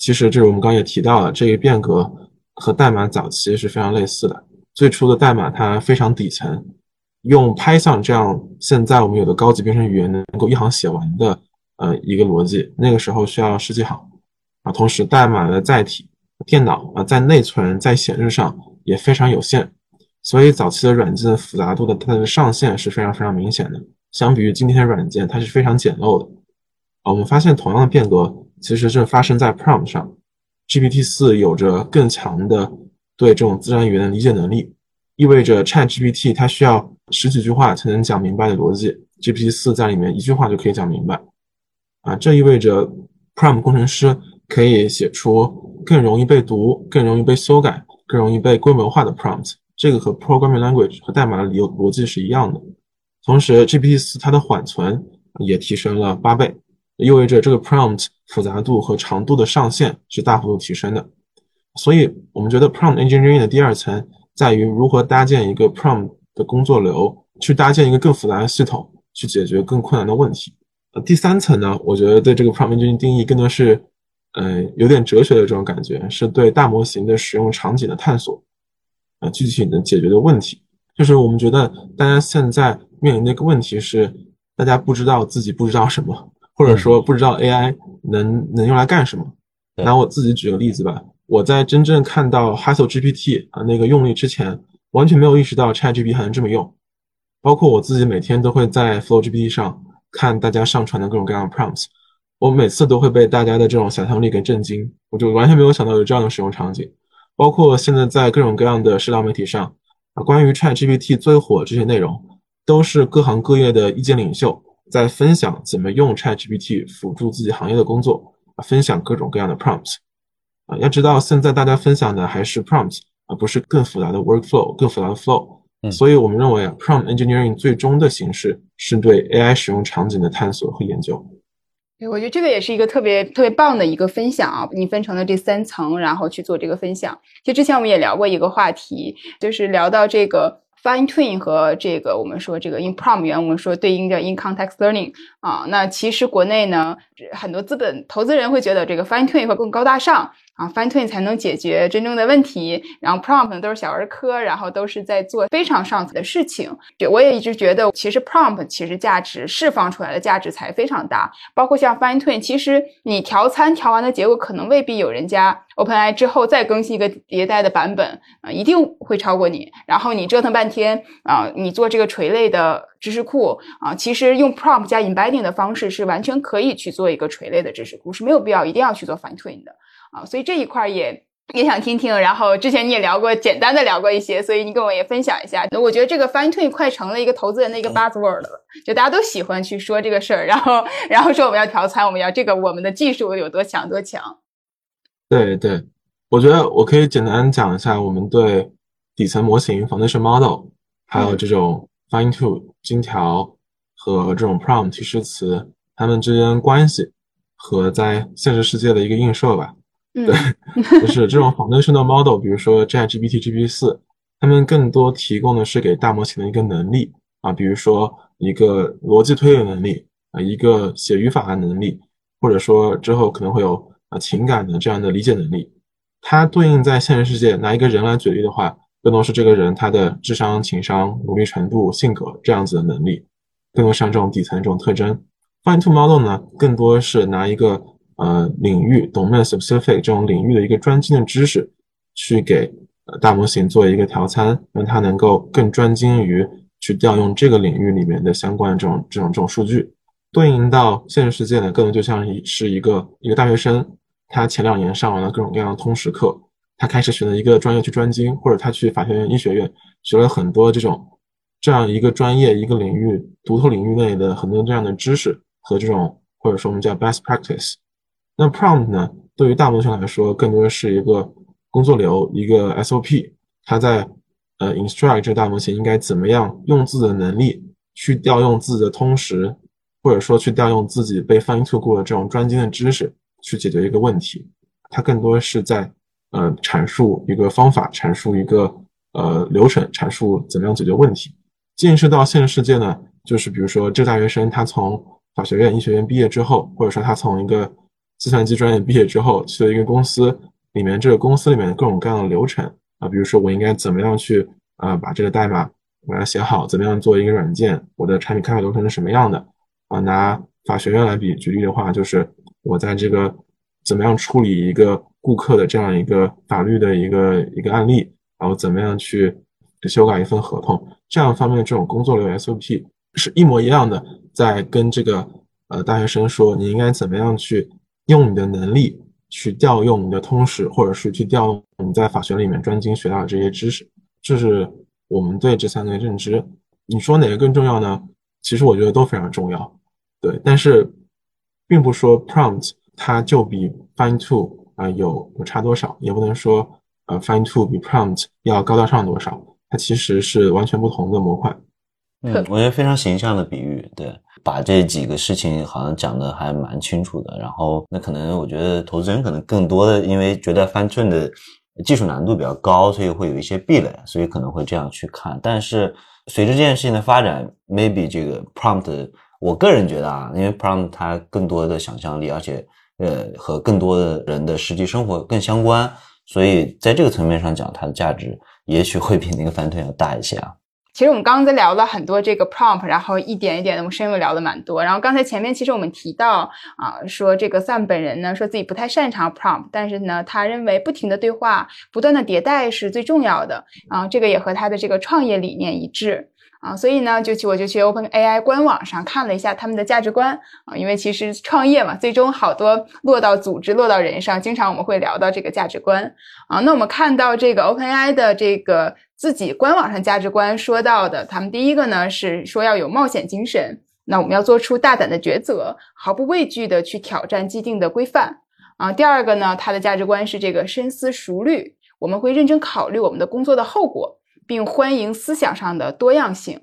其实这是我们刚刚也提到了，这个变革和代码早期是非常类似的。最初的代码它非常底层，用 Python 这样现在我们有的高级编程语言能够一行写完的呃一个逻辑，那个时候需要十几行啊。同时，代码的载体电脑啊在内存在显示上也非常有限。所以早期的软件复杂度的它的上限是非常非常明显的，相比于今天的软件，它是非常简陋的。啊，我们发现同样的变革其实正发生在 prompt 上，GPT 四有着更强的对这种自然语言的理解能力，意味着 Chat GPT 它需要十几句话才能讲明白的逻辑，GPT 四在里面一句话就可以讲明白。啊，这意味着 prompt 工程师可以写出更容易被读、更容易被修改、更容易被规模化的 prompt。这个和 programming language 和代码的理由逻辑是一样的。同时，GPT 四它的缓存也提升了八倍，意味着这个 prompt 复杂度和长度的上限是大幅度提升的。所以，我们觉得 prompt engineering 的第二层在于如何搭建一个 prompt 的工作流，去搭建一个更复杂的系统，去解决更困难的问题。呃，第三层呢，我觉得对这个 prompt engineering 定义更多是，嗯，有点哲学的这种感觉，是对大模型的使用场景的探索。具体能解决的问题，就是我们觉得大家现在面临的一个问题是，大家不知道自己不知道什么，或者说不知道 AI 能能用来干什么。拿我自己举个例子吧，我在真正看到 Haskell GPT 啊那个用例之前，完全没有意识到 ChatGPT 还能这么用。包括我自己每天都会在 Flow GPT 上看大家上传的各种各样的 prompts，我每次都会被大家的这种想象力给震惊，我就完全没有想到有这样的使用场景。包括现在在各种各样的社交媒体上，啊，关于 ChatGPT 最火这些内容，都是各行各业的意见领袖在分享怎么用 ChatGPT 辅助自己行业的工作，啊，分享各种各样的 prompts，啊，要知道现在大家分享的还是 prompts，而不是更复杂的 workflow、更复杂的 flow，所以我们认为啊，prompt engineering 最终的形式是对 AI 使用场景的探索和研究。
对，我觉得这个也是一个特别特别棒的一个分享啊！你分成了这三层，然后去做这个分享。其实之前我们也聊过一个话题，就是聊到这个 fine tune 和这个我们说这个 in prompt 原文说对应着 in context learning 啊。那其实国内呢，很多资本投资人会觉得这个 fine tune 会更高大上。啊，fine tune 才能解决真正的问题，然后 prompt 都是小儿科，然后都是在做非常上层的事情。我也一直觉得，其实 prompt 其实价值释放出来的价值才非常大。包括像 fine tune，其实你调参调完的结果，可能未必有人家 OpenAI 之后再更新一个迭代的版本啊，一定会超过你。然后你折腾半天啊，你做这个垂类的知识库啊，其实用 prompt 加 embedding 的方式是完全可以去做一个垂类的知识库，是没有必要一定要去做 fine tune 的。啊，所以这一块也也想听听。然后之前你也聊过，简单的聊过一些，所以你跟我也分享一下。我觉得这个 fine tune 快成了一个投资人的一个 buzzword 了，就大家都喜欢去说这个事儿，然后然后说我们要调参，我们要这个我们的技术有多强多强。
对对，我觉得我可以简单讲一下我们对底层模型 foundation model，还有这种 fine tune 精调和这种 prompt 提示词它们之间关系和在现实世界的一个映射吧。对，就是这种 foundational model，比如说 ChatGPT、GPT 四，它们更多提供的是给大模型的一个能力啊，比如说一个逻辑推理能力啊，一个写语法的能力，或者说之后可能会有啊情感的这样的理解能力。它对应在现实世界拿一个人来举例的话，更多是这个人他的智商、情商、努力程度、性格这样子的能力，更多像这种底层这种特征。Fine Two Model 呢，更多是拿一个呃领域 domain specific 这种领域的一个专精的知识，去给大模型做一个调参，让它能够更专精于去调用这个领域里面的相关的这种这种这种数据。对应到现实世界呢，更多就像是一个一个大学生，他前两年上完了各种各样的通识课，他开始选择一个专业去专精，或者他去法学院、医学院学了很多这种这样一个专业、一个领域独特领域内的很多这样的知识和这种或者说我们叫 best practice。那 prompt 呢，对于大模型来说，更多的是一个工作流，一个 SOP，它在呃 instruct 这大模型应该怎么样用自己的能力去调用自己的通识。或者说去调用自己被 fine tune 过的这种专精的知识去解决一个问题，它更多是在呃阐述一个方法，阐述一个呃流程，阐述怎么样解决问题。进入到现实世界呢，就是比如说这个大学生他从法学院、医学院毕业之后，或者说他从一个计算机专业毕业之后，去了一个公司里面，这个公司里面的各种各样的流程啊，比如说我应该怎么样去啊把这个代码把它写好，怎么样做一个软件，我的产品开发流程是什么样的。啊，拿法学院来比举例的话，就是我在这个怎么样处理一个顾客的这样一个法律的一个一个案例，然后怎么样去修改一份合同，这样方面这种工作流 SOP 是一模一样的，在跟这个呃大学生说，你应该怎么样去用你的能力去调用你的通识，或者是去调用你在法学里面专精学到的这些知识，这是我们对这三个认知。你说哪个更重要呢？其实我觉得都非常重要。对，但是并不说 prompt 它就比 fine tune 啊有有差多少，也不能说呃 fine tune 比 prompt 要高大上多少，它其实是完全不同的模块。
嗯，我觉得非常形象的比，把这几个事情好像讲的还蛮清楚的。然后那可能我觉得投资人可能更多的因为觉得 fine tune 的技术难度比较高，所以会有一些壁垒，所以可能会这样去看。但是随着这件事情的发展，maybe 这个 prompt。我个人觉得啊，因为 prompt 它更多的想象力，而且呃和更多的人的实际生活更相关，所以在这个层面上讲，它的价值也许会比那个翻推要大一些啊。
其实我们刚刚在聊了很多这个 prompt，然后一点一点的，我们深入聊了蛮多。然后刚才前面其实我们提到啊，说这个 Sam 本人呢说自己不太擅长 prompt，但是呢，他认为不停的对话、不断的迭代是最重要的啊，这个也和他的这个创业理念一致。啊，所以呢，就去我就去 Open AI 官网上看了一下他们的价值观啊，因为其实创业嘛，最终好多落到组织、落到人上，经常我们会聊到这个价值观啊。那我们看到这个 Open AI 的这个自己官网上价值观说到的，他们第一个呢是说要有冒险精神，那我们要做出大胆的抉择，毫不畏惧的去挑战既定的规范啊。第二个呢，他的价值观是这个深思熟虑，我们会认真考虑我们的工作的后果。并欢迎思想上的多样性，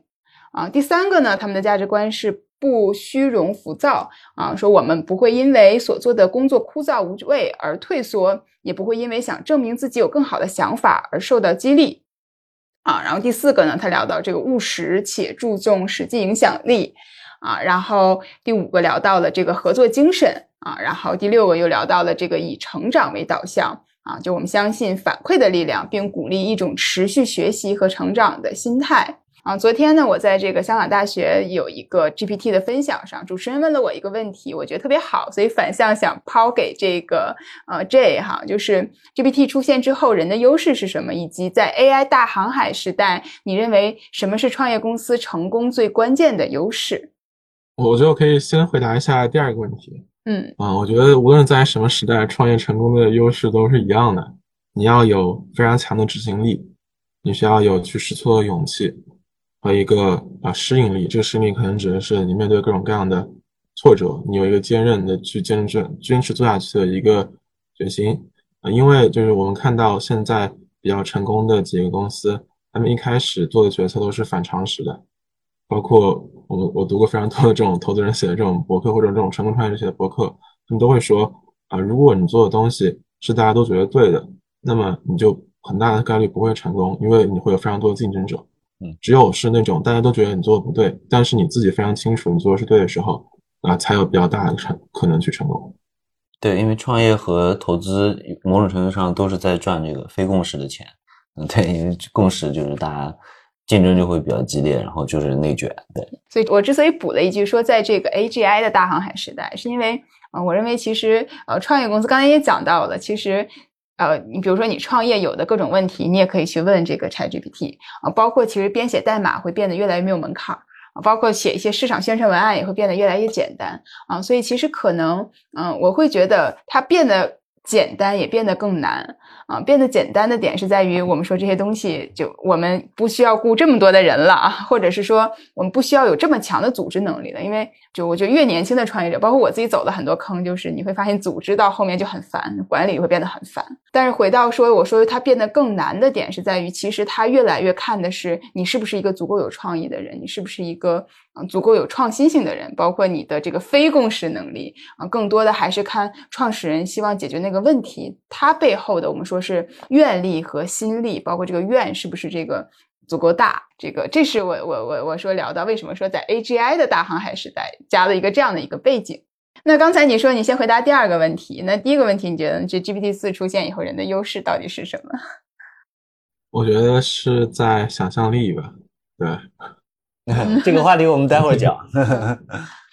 啊，第三个呢，他们的价值观是不虚荣浮躁，啊，说我们不会因为所做的工作枯燥无味而退缩，也不会因为想证明自己有更好的想法而受到激励，啊，然后第四个呢，他聊到这个务实且注重实际影响力，啊，然后第五个聊到了这个合作精神，啊，然后第六个又聊到了这个以成长为导向。啊，就我们相信反馈的力量，并鼓励一种持续学习和成长的心态。啊，昨天呢，我在这个香港大学有一个 GPT 的分享上，主持人问了我一个问题，我觉得特别好，所以反向想抛给这个呃 J 哈，就是 GPT 出现之后，人的优势是什么？以及在 AI 大航海时代，你认为什么是创业公司成功最关键的优势？
我觉得我可以先回答一下第二个问题。
嗯
啊，我觉得无论在什么时代，创业成功的优势都是一样的。你要有非常强的执行力，你需要有去试错的勇气和一个啊适应力。这个适应力可能指的是你面对各种各样的挫折，你有一个坚韧的去坚持坚持做下去的一个决心啊。因为就是我们看到现在比较成功的几个公司，他们一开始做的决策都是反常识的包括我我读过非常多的这种投资人写的这种博客或者这种成功创业者写的博客，他们都会说啊，如果你做的东西是大家都觉得对的，那么你就很大的概率不会成功，因为你会有非常多的竞争者。
嗯，
只有是那种大家都觉得你做的不对，但是你自己非常清楚你做的是对的时候，啊，才有比较大的成可能去成功。
对，因为创业和投资某种程度上都是在赚这个非共识的钱。嗯，对，因为共识就是大家竞争就会比较激烈，然后就是内卷。对，
所以我之所以补了一句说，在这个 AGI 的大航海时代，是因为，呃，我认为其实呃，创业公司刚才也讲到了，其实。呃，你比如说你创业有的各种问题，你也可以去问这个 ChatGPT 啊，包括其实编写代码会变得越来越没有门槛啊，包括写一些市场宣传文案也会变得越来越简单啊，所以其实可能，嗯，我会觉得它变得简单也变得更难。啊，变得简单的点是在于，我们说这些东西就我们不需要雇这么多的人了啊，或者是说我们不需要有这么强的组织能力了，因为就我觉得越年轻的创业者，包括我自己走了很多坑，就是你会发现组织到后面就很烦，管理会变得很烦。但是回到说我说它变得更难的点是在于，其实它越来越看的是你是不是一个足够有创意的人，你是不是一个嗯足够有创新性的人，包括你的这个非共识能力啊，更多的还是看创始人希望解决那个问题，他背后的我们说。是愿力和心力，包括这个愿是不是这个足够大？这个这是我我我我说聊到为什么说在 AGI 的大航海时代加了一个这样的一个背景。那刚才你说你先回答第二个问题，那第一个问题你觉得这 GPT 四出现以后人的优势到底是什么？
我觉得是在想象力吧。对
这个话题我们待会儿讲。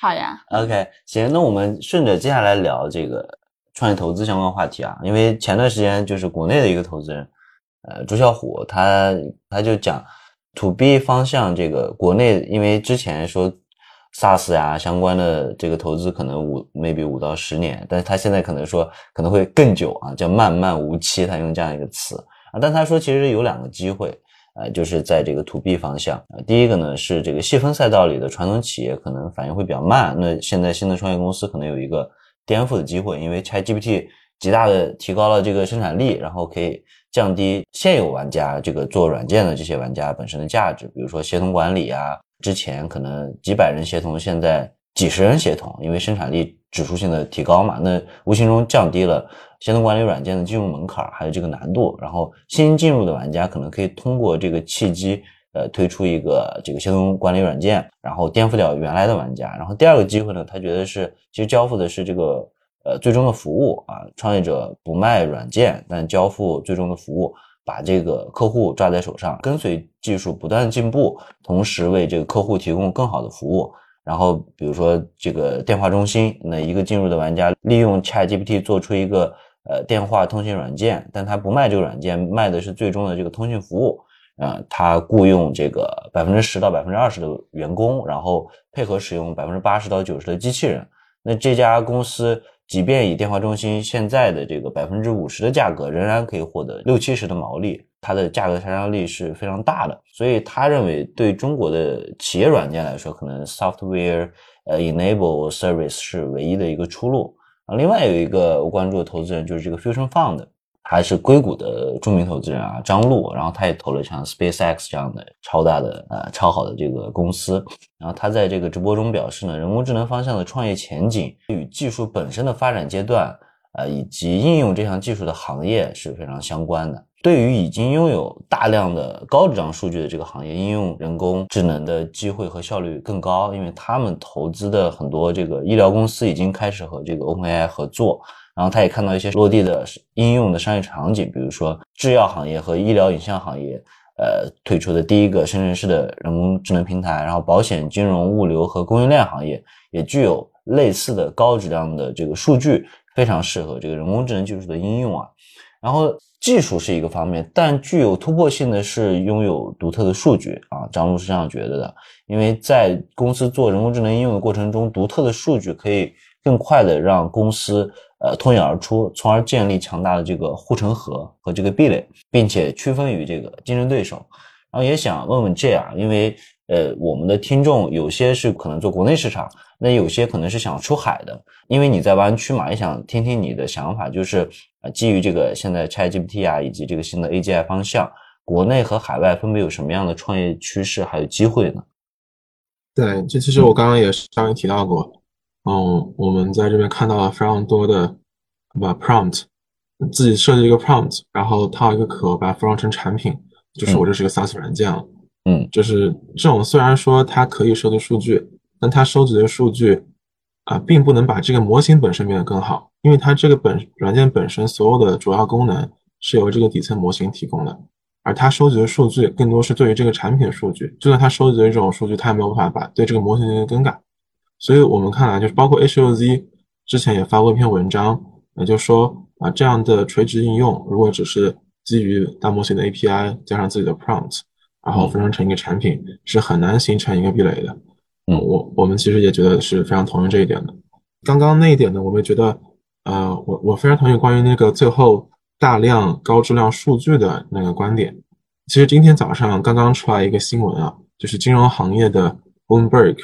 好呀。
OK，行，那我们顺着接下来聊这个。创业投资相关话题啊，因为前段时间就是国内的一个投资人，呃，朱啸虎，他他就讲，to B 方向这个国内，因为之前说 SaaS 呀相关的这个投资可能五 maybe 五到十年，但是他现在可能说可能会更久啊，叫漫漫无期，他用这样一个词啊，但他说其实有两个机会，呃，就是在这个 to B 方向，第一个呢是这个细分赛道里的传统企业可能反应会比较慢，那现在新的创业公司可能有一个。颠覆的机会，因为 ChatGPT 极大的提高了这个生产力，然后可以降低现有玩家这个做软件的这些玩家本身的价值。比如说协同管理啊，之前可能几百人协同，现在几十人协同，因为生产力指数性的提高嘛，那无形中降低了协同管理软件的进入门槛，还有这个难度。然后新进入的玩家可能可以通过这个契机。呃，推出一个这个协同管理软件，然后颠覆掉原来的玩家。然后第二个机会呢，他觉得是其实交付的是这个呃最终的服务啊，创业者不卖软件，但交付最终的服务，把这个客户抓在手上，跟随技术不断进步，同时为这个客户提供更好的服务。然后比如说这个电话中心，那一个进入的玩家利用 ChatGPT 做出一个呃电话通信软件，但他不卖这个软件，卖的是最终的这个通讯服务。啊，他雇佣这个百分之十到百分之二十的员工，然后配合使用百分之八十到九十的机器人。那这家公司即便以电话中心现在的这个百分之五十的价格，仍然可以获得六七十的毛利，它的价格杀伤力是非常大的。所以他认为，对中国的企业软件来说，可能 software 呃 enable service 是唯一的一个出路。啊，另外有一个我关注的投资人就是这个 Fusion Fund。还是硅谷的著名投资人啊，张璐，然后他也投了像 SpaceX 这样的超大的呃超好的这个公司，然后他在这个直播中表示呢，人工智能方向的创业前景与技术本身的发展阶段，呃以及应用这项技术的行业是非常相关的。对于已经拥有大量的高质量数据的这个行业，应用人工智能的机会和效率更高，因为他们投资的很多这个医疗公司已经开始和这个 OpenAI 合作。然后他也看到一些落地的应用的商业场景，比如说制药行业和医疗影像行业，呃，推出的第一个生成式的人工智能平台。然后保险、金融、物流和供应链行业也具有类似的高质量的这个数据，非常适合这个人工智能技术的应用啊。然后技术是一个方面，但具有突破性的是拥有独特的数据啊。张璐是这样觉得的，因为在公司做人工智能应用的过程中，独特的数据可以更快的让公司。呃，脱颖而出，从而建立强大的这个护城河和这个壁垒，并且区分于这个竞争对手。然后也想问问这样，因为呃，我们的听众有些是可能做国内市场，那有些可能是想出海的。因为你在湾区嘛，也想听听你的想法，就是呃，基于这个现在 ChatGPT 啊，以及这个新的 AGI 方向，国内和海外分别有什么样的创业趋势还有机会呢？
对，这其实我刚刚也稍微提到过，嗯，我们在这边看到了非常多的把 prompt 自己设计一个 prompt，然后套一个壳，把它封装成产品，就是我这是一个 SaaS 软件了。
嗯，嗯
就是这种虽然说它可以收集数据，但它收集的数据啊，并不能把这个模型本身变得更好，因为它这个本软件本身所有的主要功能是由这个底层模型提供的。而它收集的数据更多是对于这个产品的数据，就算它收集的这种数据，它也没有办法把对这个模型进行更改。所以我们看来，就是包括 H O Z 之前也发过一篇文章，也就是说啊，这样的垂直应用如果只是基于大模型的 A P I 加上自己的 prompt，然后分装成一个产品，是很难形成一个壁垒的。
嗯，
我我们其实也觉得是非常同意这一点的。刚刚那一点呢，我们觉得，呃，我我非常同意关于那个最后。大量高质量数据的那个观点，其实今天早上刚刚出来一个新闻啊，就是金融行业的 Bloomberg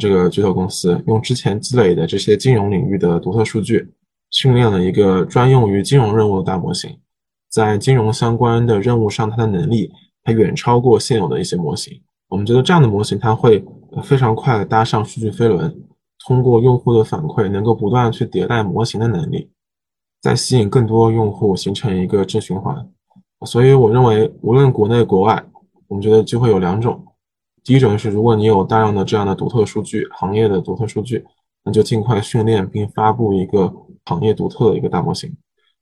这个巨头公司用之前积累的这些金融领域的独特数据，训练了一个专用于金融任务的大模型，在金融相关的任务上，它的能力还远超过现有的一些模型。我们觉得这样的模型，它会非常快的搭上数据飞轮，通过用户的反馈，能够不断去迭代模型的能力。再吸引更多用户，形成一个正循环。所以我认为，无论国内国外，我们觉得机会有两种。第一种是，如果你有大量的这样的独特数据，行业的独特数据，那就尽快训练并发布一个行业独特的一个大模型，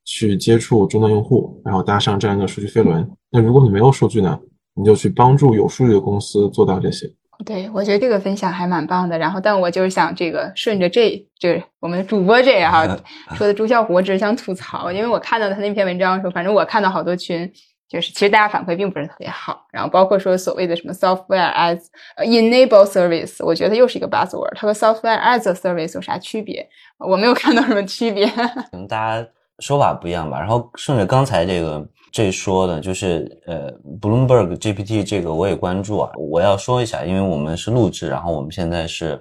去接触终端用户，然后搭上这样一个数据飞轮。那如果你没有数据呢，你就去帮助有数据的公司做到这些。
对，我觉得这个分享还蛮棒的。然后，但我就是想这个顺着这这我们主播这哈 说的朱啸虎，我只是想吐槽，因为我看到他那篇文章的时候，反正我看到好多群，就是其实大家反馈并不是特别好。然后包括说所谓的什么 software as enable service，我觉得又是一个 buzzword。它和 software as a service 有啥区别？我没有看到什么区别。
可能大家说法不一样吧。然后顺着刚才这个。这说的就是呃，Bloomberg GPT 这个我也关注啊。我要说一下，因为我们是录制，然后我们现在是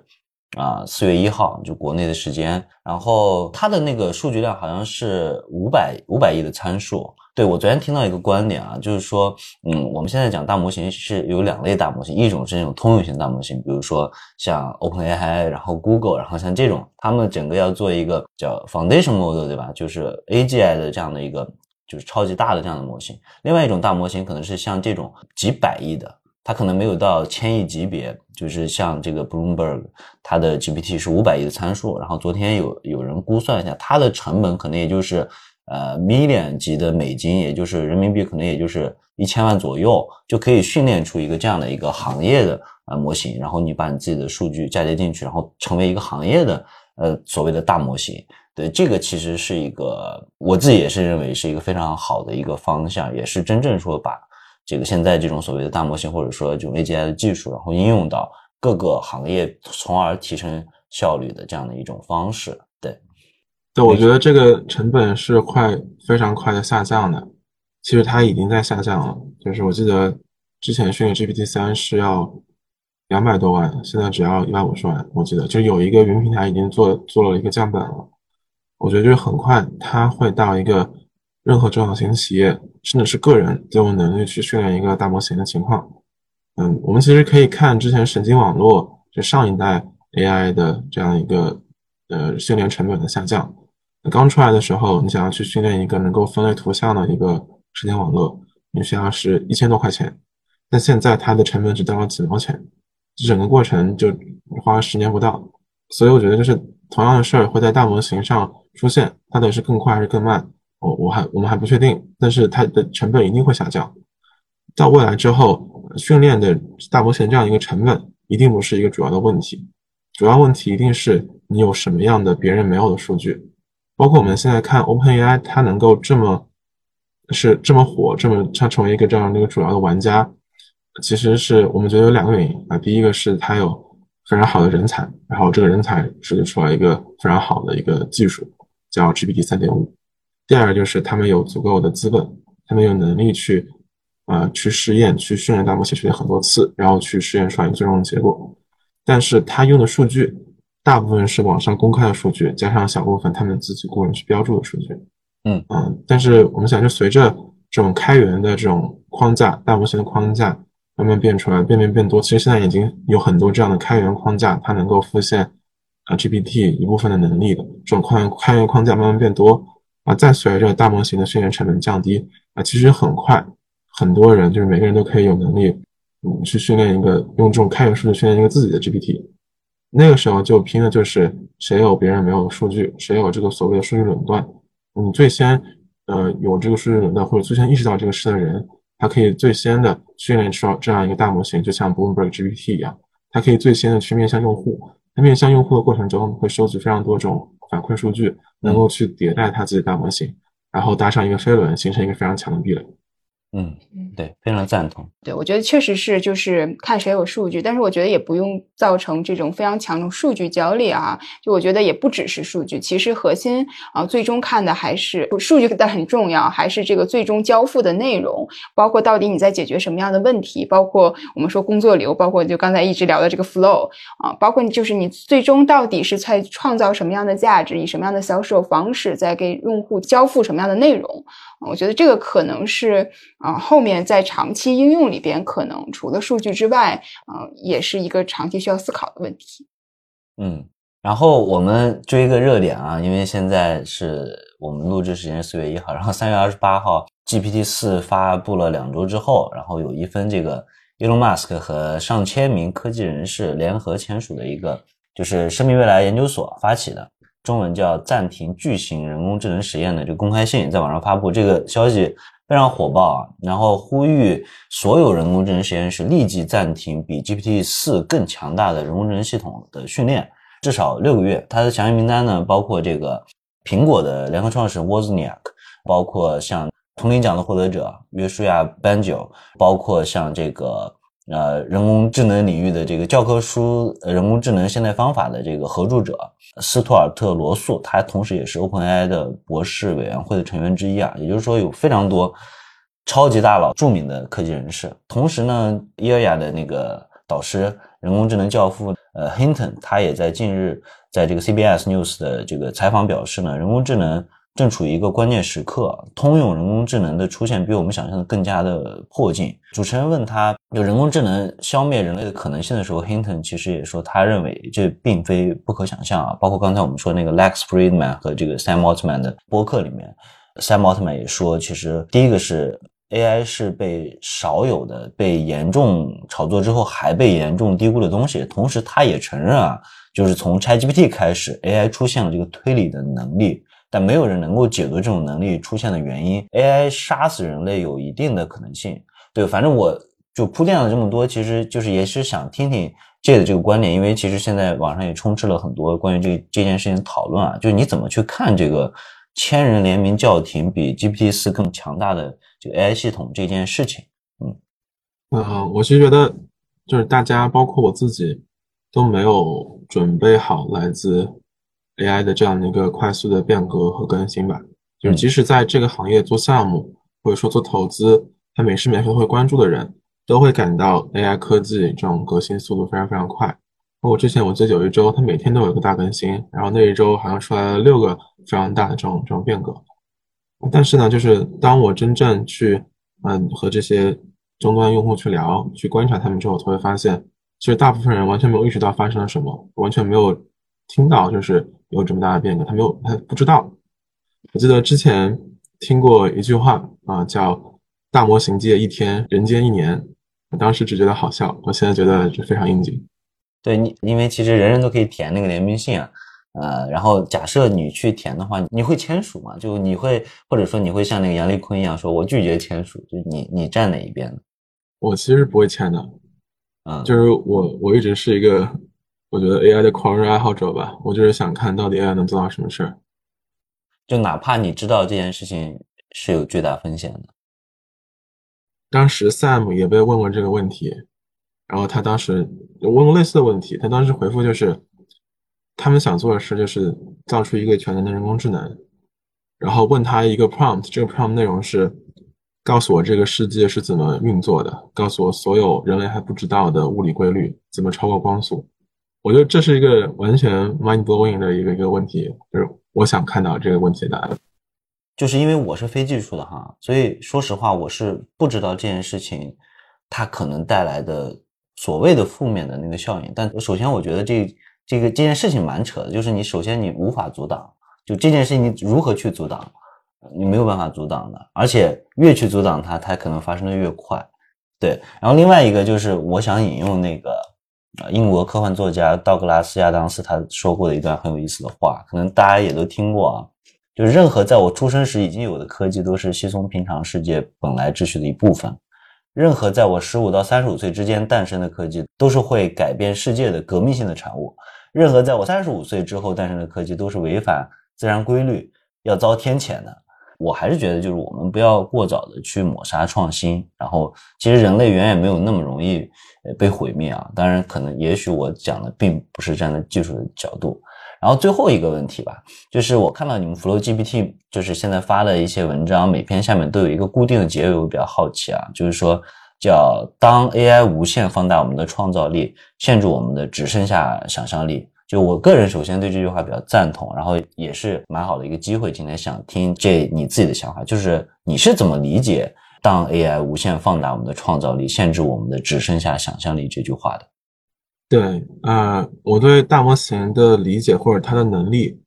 啊四月一号，就国内的时间。然后它的那个数据量好像是五百五百亿的参数。对我昨天听到一个观点啊，就是说，嗯，我们现在讲大模型是有两类大模型，一种是那种通用型大模型，比如说像 OpenAI，然后 Google，然后像这种，他们整个要做一个叫 Foundation Model，对吧？就是 AGI 的这样的一个。就是超级大的这样的模型，另外一种大模型可能是像这种几百亿的，它可能没有到千亿级别。就是像这个 Bloomberg，它的 GPT 是五百亿的参数，然后昨天有有人估算一下，它的成本可能也就是呃 million 级的美金，也就是人民币可能也就是一千万左右，就可以训练出一个这样的一个行业的呃模型。然后你把你自己的数据嫁接进去，然后成为一个行业的呃所谓的大模型。对，这个其实是一个，我自己也是认为是一个非常好的一个方向，也是真正说把这个现在这种所谓的大模型或者说这种 AGI 的技术，然后应用到各个行业，从而提升效率的这样的一种方式。对，
我觉得这个成本是快非常快的下降的，其实它已经在下降了。就是我记得之前训练 GPT 三是要两百多万，现在只要一百五十万。我记得就有一个云平台已经做做了一个降本了。我觉得就是很快，它会到一个任何中小型企业，甚至是个人都有能力去训练一个大模型的情况。嗯，我们其实可以看之前神经网络就上一代 AI 的这样一个呃训练成本的下降。刚出来的时候，你想要去训练一个能够分类图像的一个神经网络，你需要是一千多块钱，但现在它的成本只到了几毛钱，这整个过程就花了十年不到。所以我觉得就是同样的事儿会在大模型上。出现它的是更快还是更慢？我我还我们还不确定，但是它的成本一定会下降。到未来之后，训练的大模型这样一个成本一定不是一个主要的问题，主要问题一定是你有什么样的别人没有的数据。包括我们现在看 OpenAI，它能够这么是这么火，这么它成为一个这样的一个主要的玩家，其实是我们觉得有两个原因啊。第一个是它有非常好的人才，然后这个人才设计出来一个非常好的一个技术。叫 GPT 三点五，第二个就是他们有足够的资本，他们有能力去，呃，去试验，去训练大模型训练很多次，然后去试验出来最终的结果。但是他用的数据大部分是网上公开的数据，加上小部分他们自己雇人去标注的数据。
嗯
嗯，但是我们想，就随着这种开源的这种框架，大模型的框架慢慢变出来，变变变多。其实现在已经有很多这样的开源框架，它能够复现啊 GPT 一部分的能力的。这种开源开源框架慢慢变多啊，再随着大模型的训练成本降低啊，其实很快，很多人就是每个人都可以有能力，嗯，去训练一个用这种开源数据训练一个自己的 GPT。那个时候就拼的就是谁有别人没有的数据，谁有这个所谓的数据垄断。你最先呃有这个数据垄断或者最先意识到这个事的人。他可以最先的训练出这样一个大模型，就像 Bloomberg GPT 一样，它可以最先的去面向用户，在面向用户的过程中会收集非常多种反馈数据，能够去迭代它自己的大模型，然后搭上一个飞轮，形成一个非常强的壁垒。
嗯，对，非常赞同。
对，我觉得确实是，就是看谁有数据，但是我觉得也不用造成这种非常强的数据焦虑啊。就我觉得也不只是数据，其实核心啊，最终看的还是数据但很重要，还是这个最终交付的内容，包括到底你在解决什么样的问题，包括我们说工作流，包括就刚才一直聊的这个 flow 啊，包括就是你最终到底是在创造什么样的价值，以什么样的销售方式在给用户交付什么样的内容。我觉得这个可能是啊，后面在长期应用里边，可能除了数据之外，啊，也是一个长期需要思考的问题。
嗯，然后我们追一个热点啊，因为现在是我们录制时间是四月一号，然后三月二十八号，GPT 四发布了两周之后，然后有一份这个 Elon Musk 和上千名科技人士联合签署的一个，就是生命未来研究所发起的。中文叫暂停巨型人工智能实验的这个公开信在网上发布，这个消息非常火爆啊！然后呼吁所有人工智能实验室立即暂停比 GPT 四更强大的人工智能系统的训练，至少六个月。它的详细名单呢，包括这个苹果的联合创始人 Wozniak，包括像图灵奖的获得者约书亚班九，包括像这个。呃，人工智能领域的这个教科书《人工智能现代方法》的这个合著者斯图尔特·罗素，他同时也是 OpenAI 的博士委员会的成员之一啊。也就是说，有非常多超级大佬、著名的科技人士。同时呢，伊尔雅的那个导师、人工智能教父呃 Hinton，他也在近日在这个 CBS News 的这个采访表示呢，人工智能。正处于一个关键时刻，通用人工智能的出现比我们想象的更加的迫近。主持人问他有人工智能消灭人类的可能性的时候，Hinton 其实也说他认为这并非不可想象啊。包括刚才我们说那个 Lex Friedman 和这个 Sam Altman 的播客里面，Sam Altman 也说，其实第一个是 AI 是被少有的被严重炒作之后还被严重低估的东西，同时他也承认啊，就是从 ChatGPT 开始，AI 出现了这个推理的能力。但没有人能够解读这种能力出现的原因。AI 杀死人类有一定的可能性。对，反正我就铺垫了这么多，其实就是也是想听听 J 的这个观点，因为其实现在网上也充斥了很多关于这这件事情讨论啊。就是你怎么去看这个千人联名叫停比 GPT 四更强大的这个 AI 系统这件事情？
嗯，嗯，我其实觉得就是大家包括我自己都没有准备好来自。AI 的这样的一个快速的变革和更新吧，就是即使在这个行业做项目或者说做投资，他每时每刻都会关注的人，都会感到 AI 科技这种革新速度非常非常快。包括之前我记得有一周，它每天都有一个大更新，然后那一周好像出来了六个非常大的这种这种变革。但是呢，就是当我真正去嗯和这些终端用户去聊、去观察他们之后，才会发现，其实大部分人完全没有意识到发生了什么，完全没有听到就是。有这么大的变革，他没有，他不知道。我记得之前听过一句话啊，叫“大模型界一天，人间一年”。我当时只觉得好笑，我现在觉得这非常应景。
对你，因为其实人人都可以填那个联名信啊，呃，然后假设你去填的话，你会签署吗？就你会，或者说你会像那个杨丽坤一样说，我拒绝签署，就你你站哪一边呢？
我其实不会签的，
嗯，
就是我我一直是一个。我觉得 AI 的狂热爱好者吧，我就是想看到底 AI 能做到什么事儿。
就哪怕你知道这件事情是有巨大风险的。
当时 Sam 也被问过这个问题，然后他当时问过类似的问题，他当时回复就是，他们想做的事就是造出一个全能的人工智能，然后问他一个 prompt，这个 prompt 内容是告诉我这个世界是怎么运作的，告诉我所有人类还不知道的物理规律，怎么超过光速。我觉得这是一个完全 mind blowing 的一个一个问题，就是我想看到这个问题的答案。
就是因为我是非技术的哈，所以说实话，我是不知道这件事情它可能带来的所谓的负面的那个效应。但首先，我觉得这这个这件事情蛮扯的，就是你首先你无法阻挡，就这件事情你如何去阻挡，你没有办法阻挡的，而且越去阻挡它，它可能发生的越快。对，然后另外一个就是我想引用那个啊英国科幻作家道格拉斯亚当斯他说过的一段很有意思的话，可能大家也都听过啊。就任何在我出生时已经有的科技，都是稀松平常世界本来秩序的一部分；任何在我十五到三十五岁之间诞生的科技，都是会改变世界的革命性的产物；任何在我三十五岁之后诞生的科技，都是违反自然规律，要遭天谴的。我还是觉得，就是我们不要过早的去抹杀创新。然后，其实人类远远没有那么容易被毁灭啊！当然，可能也许我讲的并不是站在技术的角度。然后最后一个问题吧，就是我看到你们 Flow GPT 就是现在发的一些文章，每篇下面都有一个固定的结尾，我比较好奇啊，就是说叫当 AI 无限放大我们的创造力，限制我们的只剩下想象力。就我个人首先对这句话比较赞同，然后也是蛮好的一个机会，今天想听这你自己的想法，就是你是怎么理解当 AI 无限放大我们的创造力，限制我们的只剩下想象力这句话的？
对呃，我对大模型的理解或者它的能力，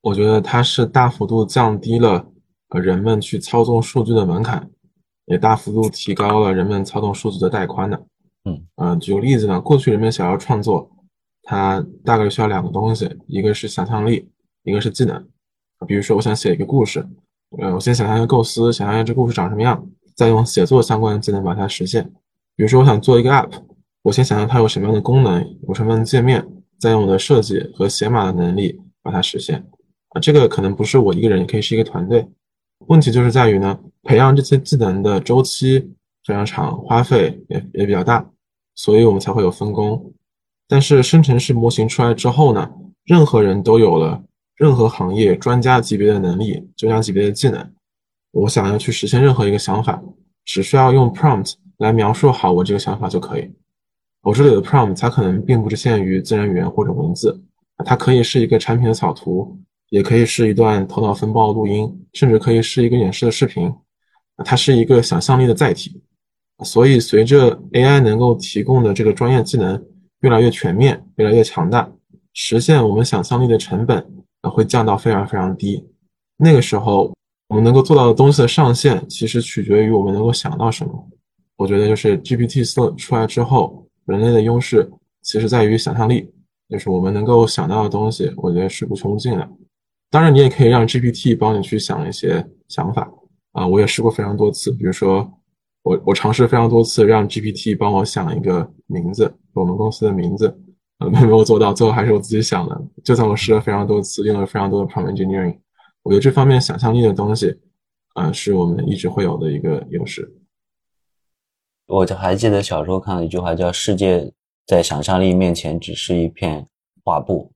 我觉得它是大幅度降低了呃人们去操纵数据的门槛，也大幅度提高了人们操纵数据的带宽的。
嗯，
呃，举个例子呢，过去人们想要创作，它大概需要两个东西，一个是想象力，一个是技能。比如说，我想写一个故事，呃，我先想象一个构思，想象一下这故事长什么样，再用写作相关的技能把它实现。比如说，我想做一个 app。我先想象它有什么样的功能，有什么样的界面，再用我的设计和写码的能力把它实现。啊，这个可能不是我一个人，也可以是一个团队。问题就是在于呢，培养这些技能的周期非常长，花费也也比较大，所以我们才会有分工。但是生成式模型出来之后呢，任何人都有了任何行业专家级别的能力、专家级别的技能。我想要去实现任何一个想法，只需要用 prompt 来描述好我这个想法就可以。我这里的 prompt 它可能并不是限于自然语言或者文字，它可以是一个产品的草图，也可以是一段头脑风暴录音，甚至可以是一个演示的视频。它是一个想象力的载体。所以，随着 AI 能够提供的这个专业技能越来越全面、越来越强大，实现我们想象力的成本会降到非常非常低。那个时候，我们能够做到的东西的上限，其实取决于我们能够想到什么。我觉得，就是 GPT 四出来之后。人类的优势其实在于想象力，就是我们能够想到的东西，我觉得是无穷尽的。当然，你也可以让 GPT 帮你去想一些想法啊，我也试过非常多次。比如说，我我尝试非常多次让 GPT 帮我想一个名字，我们公司的名字，呃，没有做到，最后还是我自己想的。就算我试了非常多次，用了非常多的 prompt engineering，我觉得这方面想象力的东西，啊，是我们一直会有的一个优势。
我就还记得小时候看到一句话，叫“世界在想象力面前只是一片画布”。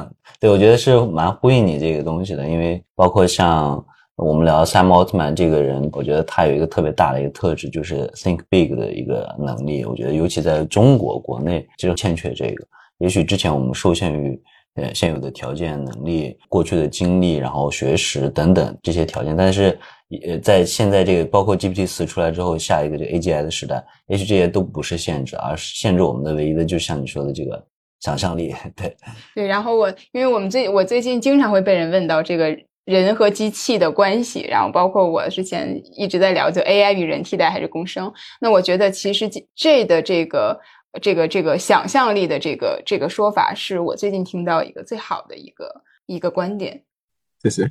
对，我觉得是蛮呼应你这个东西的，因为包括像我们聊赛姆奥特曼这个人，我觉得他有一个特别大的一个特质，就是 think big 的一个能力。我觉得尤其在中国国内，就欠缺这个。也许之前我们受限于呃现有的条件、能力、过去的经历，然后学识等等这些条件，但是。呃，在现在这个包括 GPT 四出来之后，下一个这 AGI 的时代，也许这些都不是限制，而是限制我们的唯一的，就像你说的这个想象力。对
对，然后我因为我们最我最近经常会被人问到这个人和机器的关系，然后包括我之前一直在聊，就 AI 与人替代还是共生？那我觉得其实这的这个这个这个想象力的这个这个说法，是我最近听到一个最好的一个一个观点。
谢谢。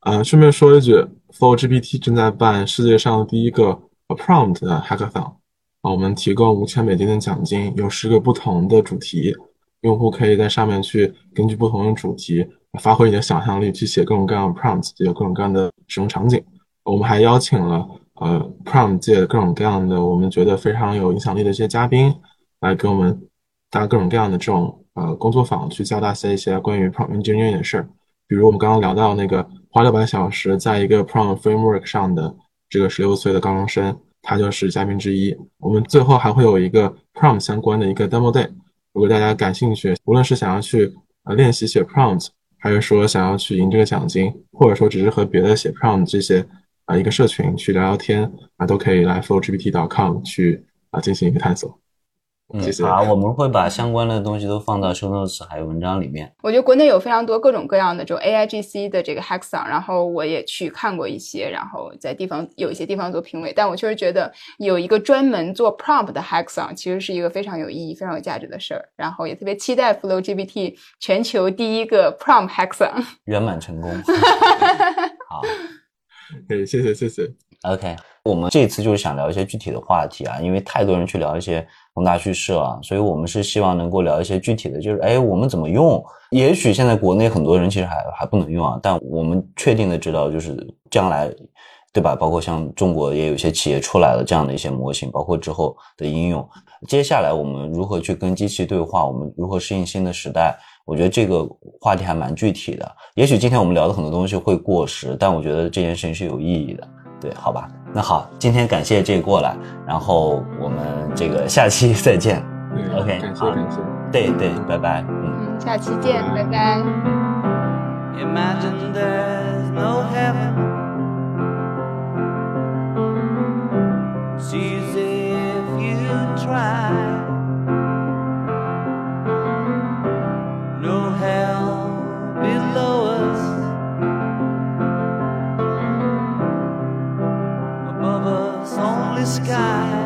啊，顺便说一句，Flow GPT 正在办世界上第一个 Prompt Hackathon，啊，我们提供五千美金的奖金，有十个不同的主题，用户可以在上面去根据不同的主题发挥你的想象力，去写各种各样的 Prompt，有各种各样的使用场景。我们还邀请了呃 Prompt 界各种各样的我们觉得非常有影响力的一些嘉宾，来给我们搭各种各样的这种呃工作坊，去教大家一些关于 Prompt Engineering 的事儿。比如我们刚刚聊到那个花六百小时在一个 Prompt Framework 上的这个十六岁的高中生，他就是嘉宾之一。我们最后还会有一个 Prompt 相关的一个 Demo Day，如果大家感兴趣，无论是想要去呃练习写 Prompt，还是说想要去赢这个奖金，或者说只是和别的写 Prompt 这些啊一个社群去聊聊天啊，都可以来 FlowGPT.com 去啊进行一个探索。
嗯好，我们会把相关的东西都放到 show notes 还有文章里面。
我觉得国内有非常多各种各样的这种 AIGC 的这个 hackathon，然后我也去看过一些，然后在地方有一些地方做评委，但我确实觉得有一个专门做 prompt 的 hackathon，其实是一个非常有意义、非常有价值的事儿。然后也特别期待 Flow GPT 全球第一个 prompt hackathon。
圆满成功。好
谢谢谢谢。
，OK，我们这次就是想聊一些具体的话题啊，因为太多人去聊一些宏大叙事了，所以我们是希望能够聊一些具体的，就是哎，我们怎么用？也许现在国内很多人其实还还不能用啊，但我们确定的知道，就是将来。对吧？包括像中国也有一些企业出来了这样的一些模型，包括之后的应用。接下来我们如何去跟机器对话？我们如何适应新的时代？我觉得这个话题还蛮具体的。也许今天我们聊的很多东西会过时，但我觉得这件事情是有意义的。对，好吧。那好，今天感谢这过来，然后我们这个下期再见。
嗯
OK，
感谢
好
感谢。
对对，拜拜。嗯。
嗯，下期见，拜拜。
Imagine there's no heaven. Sky.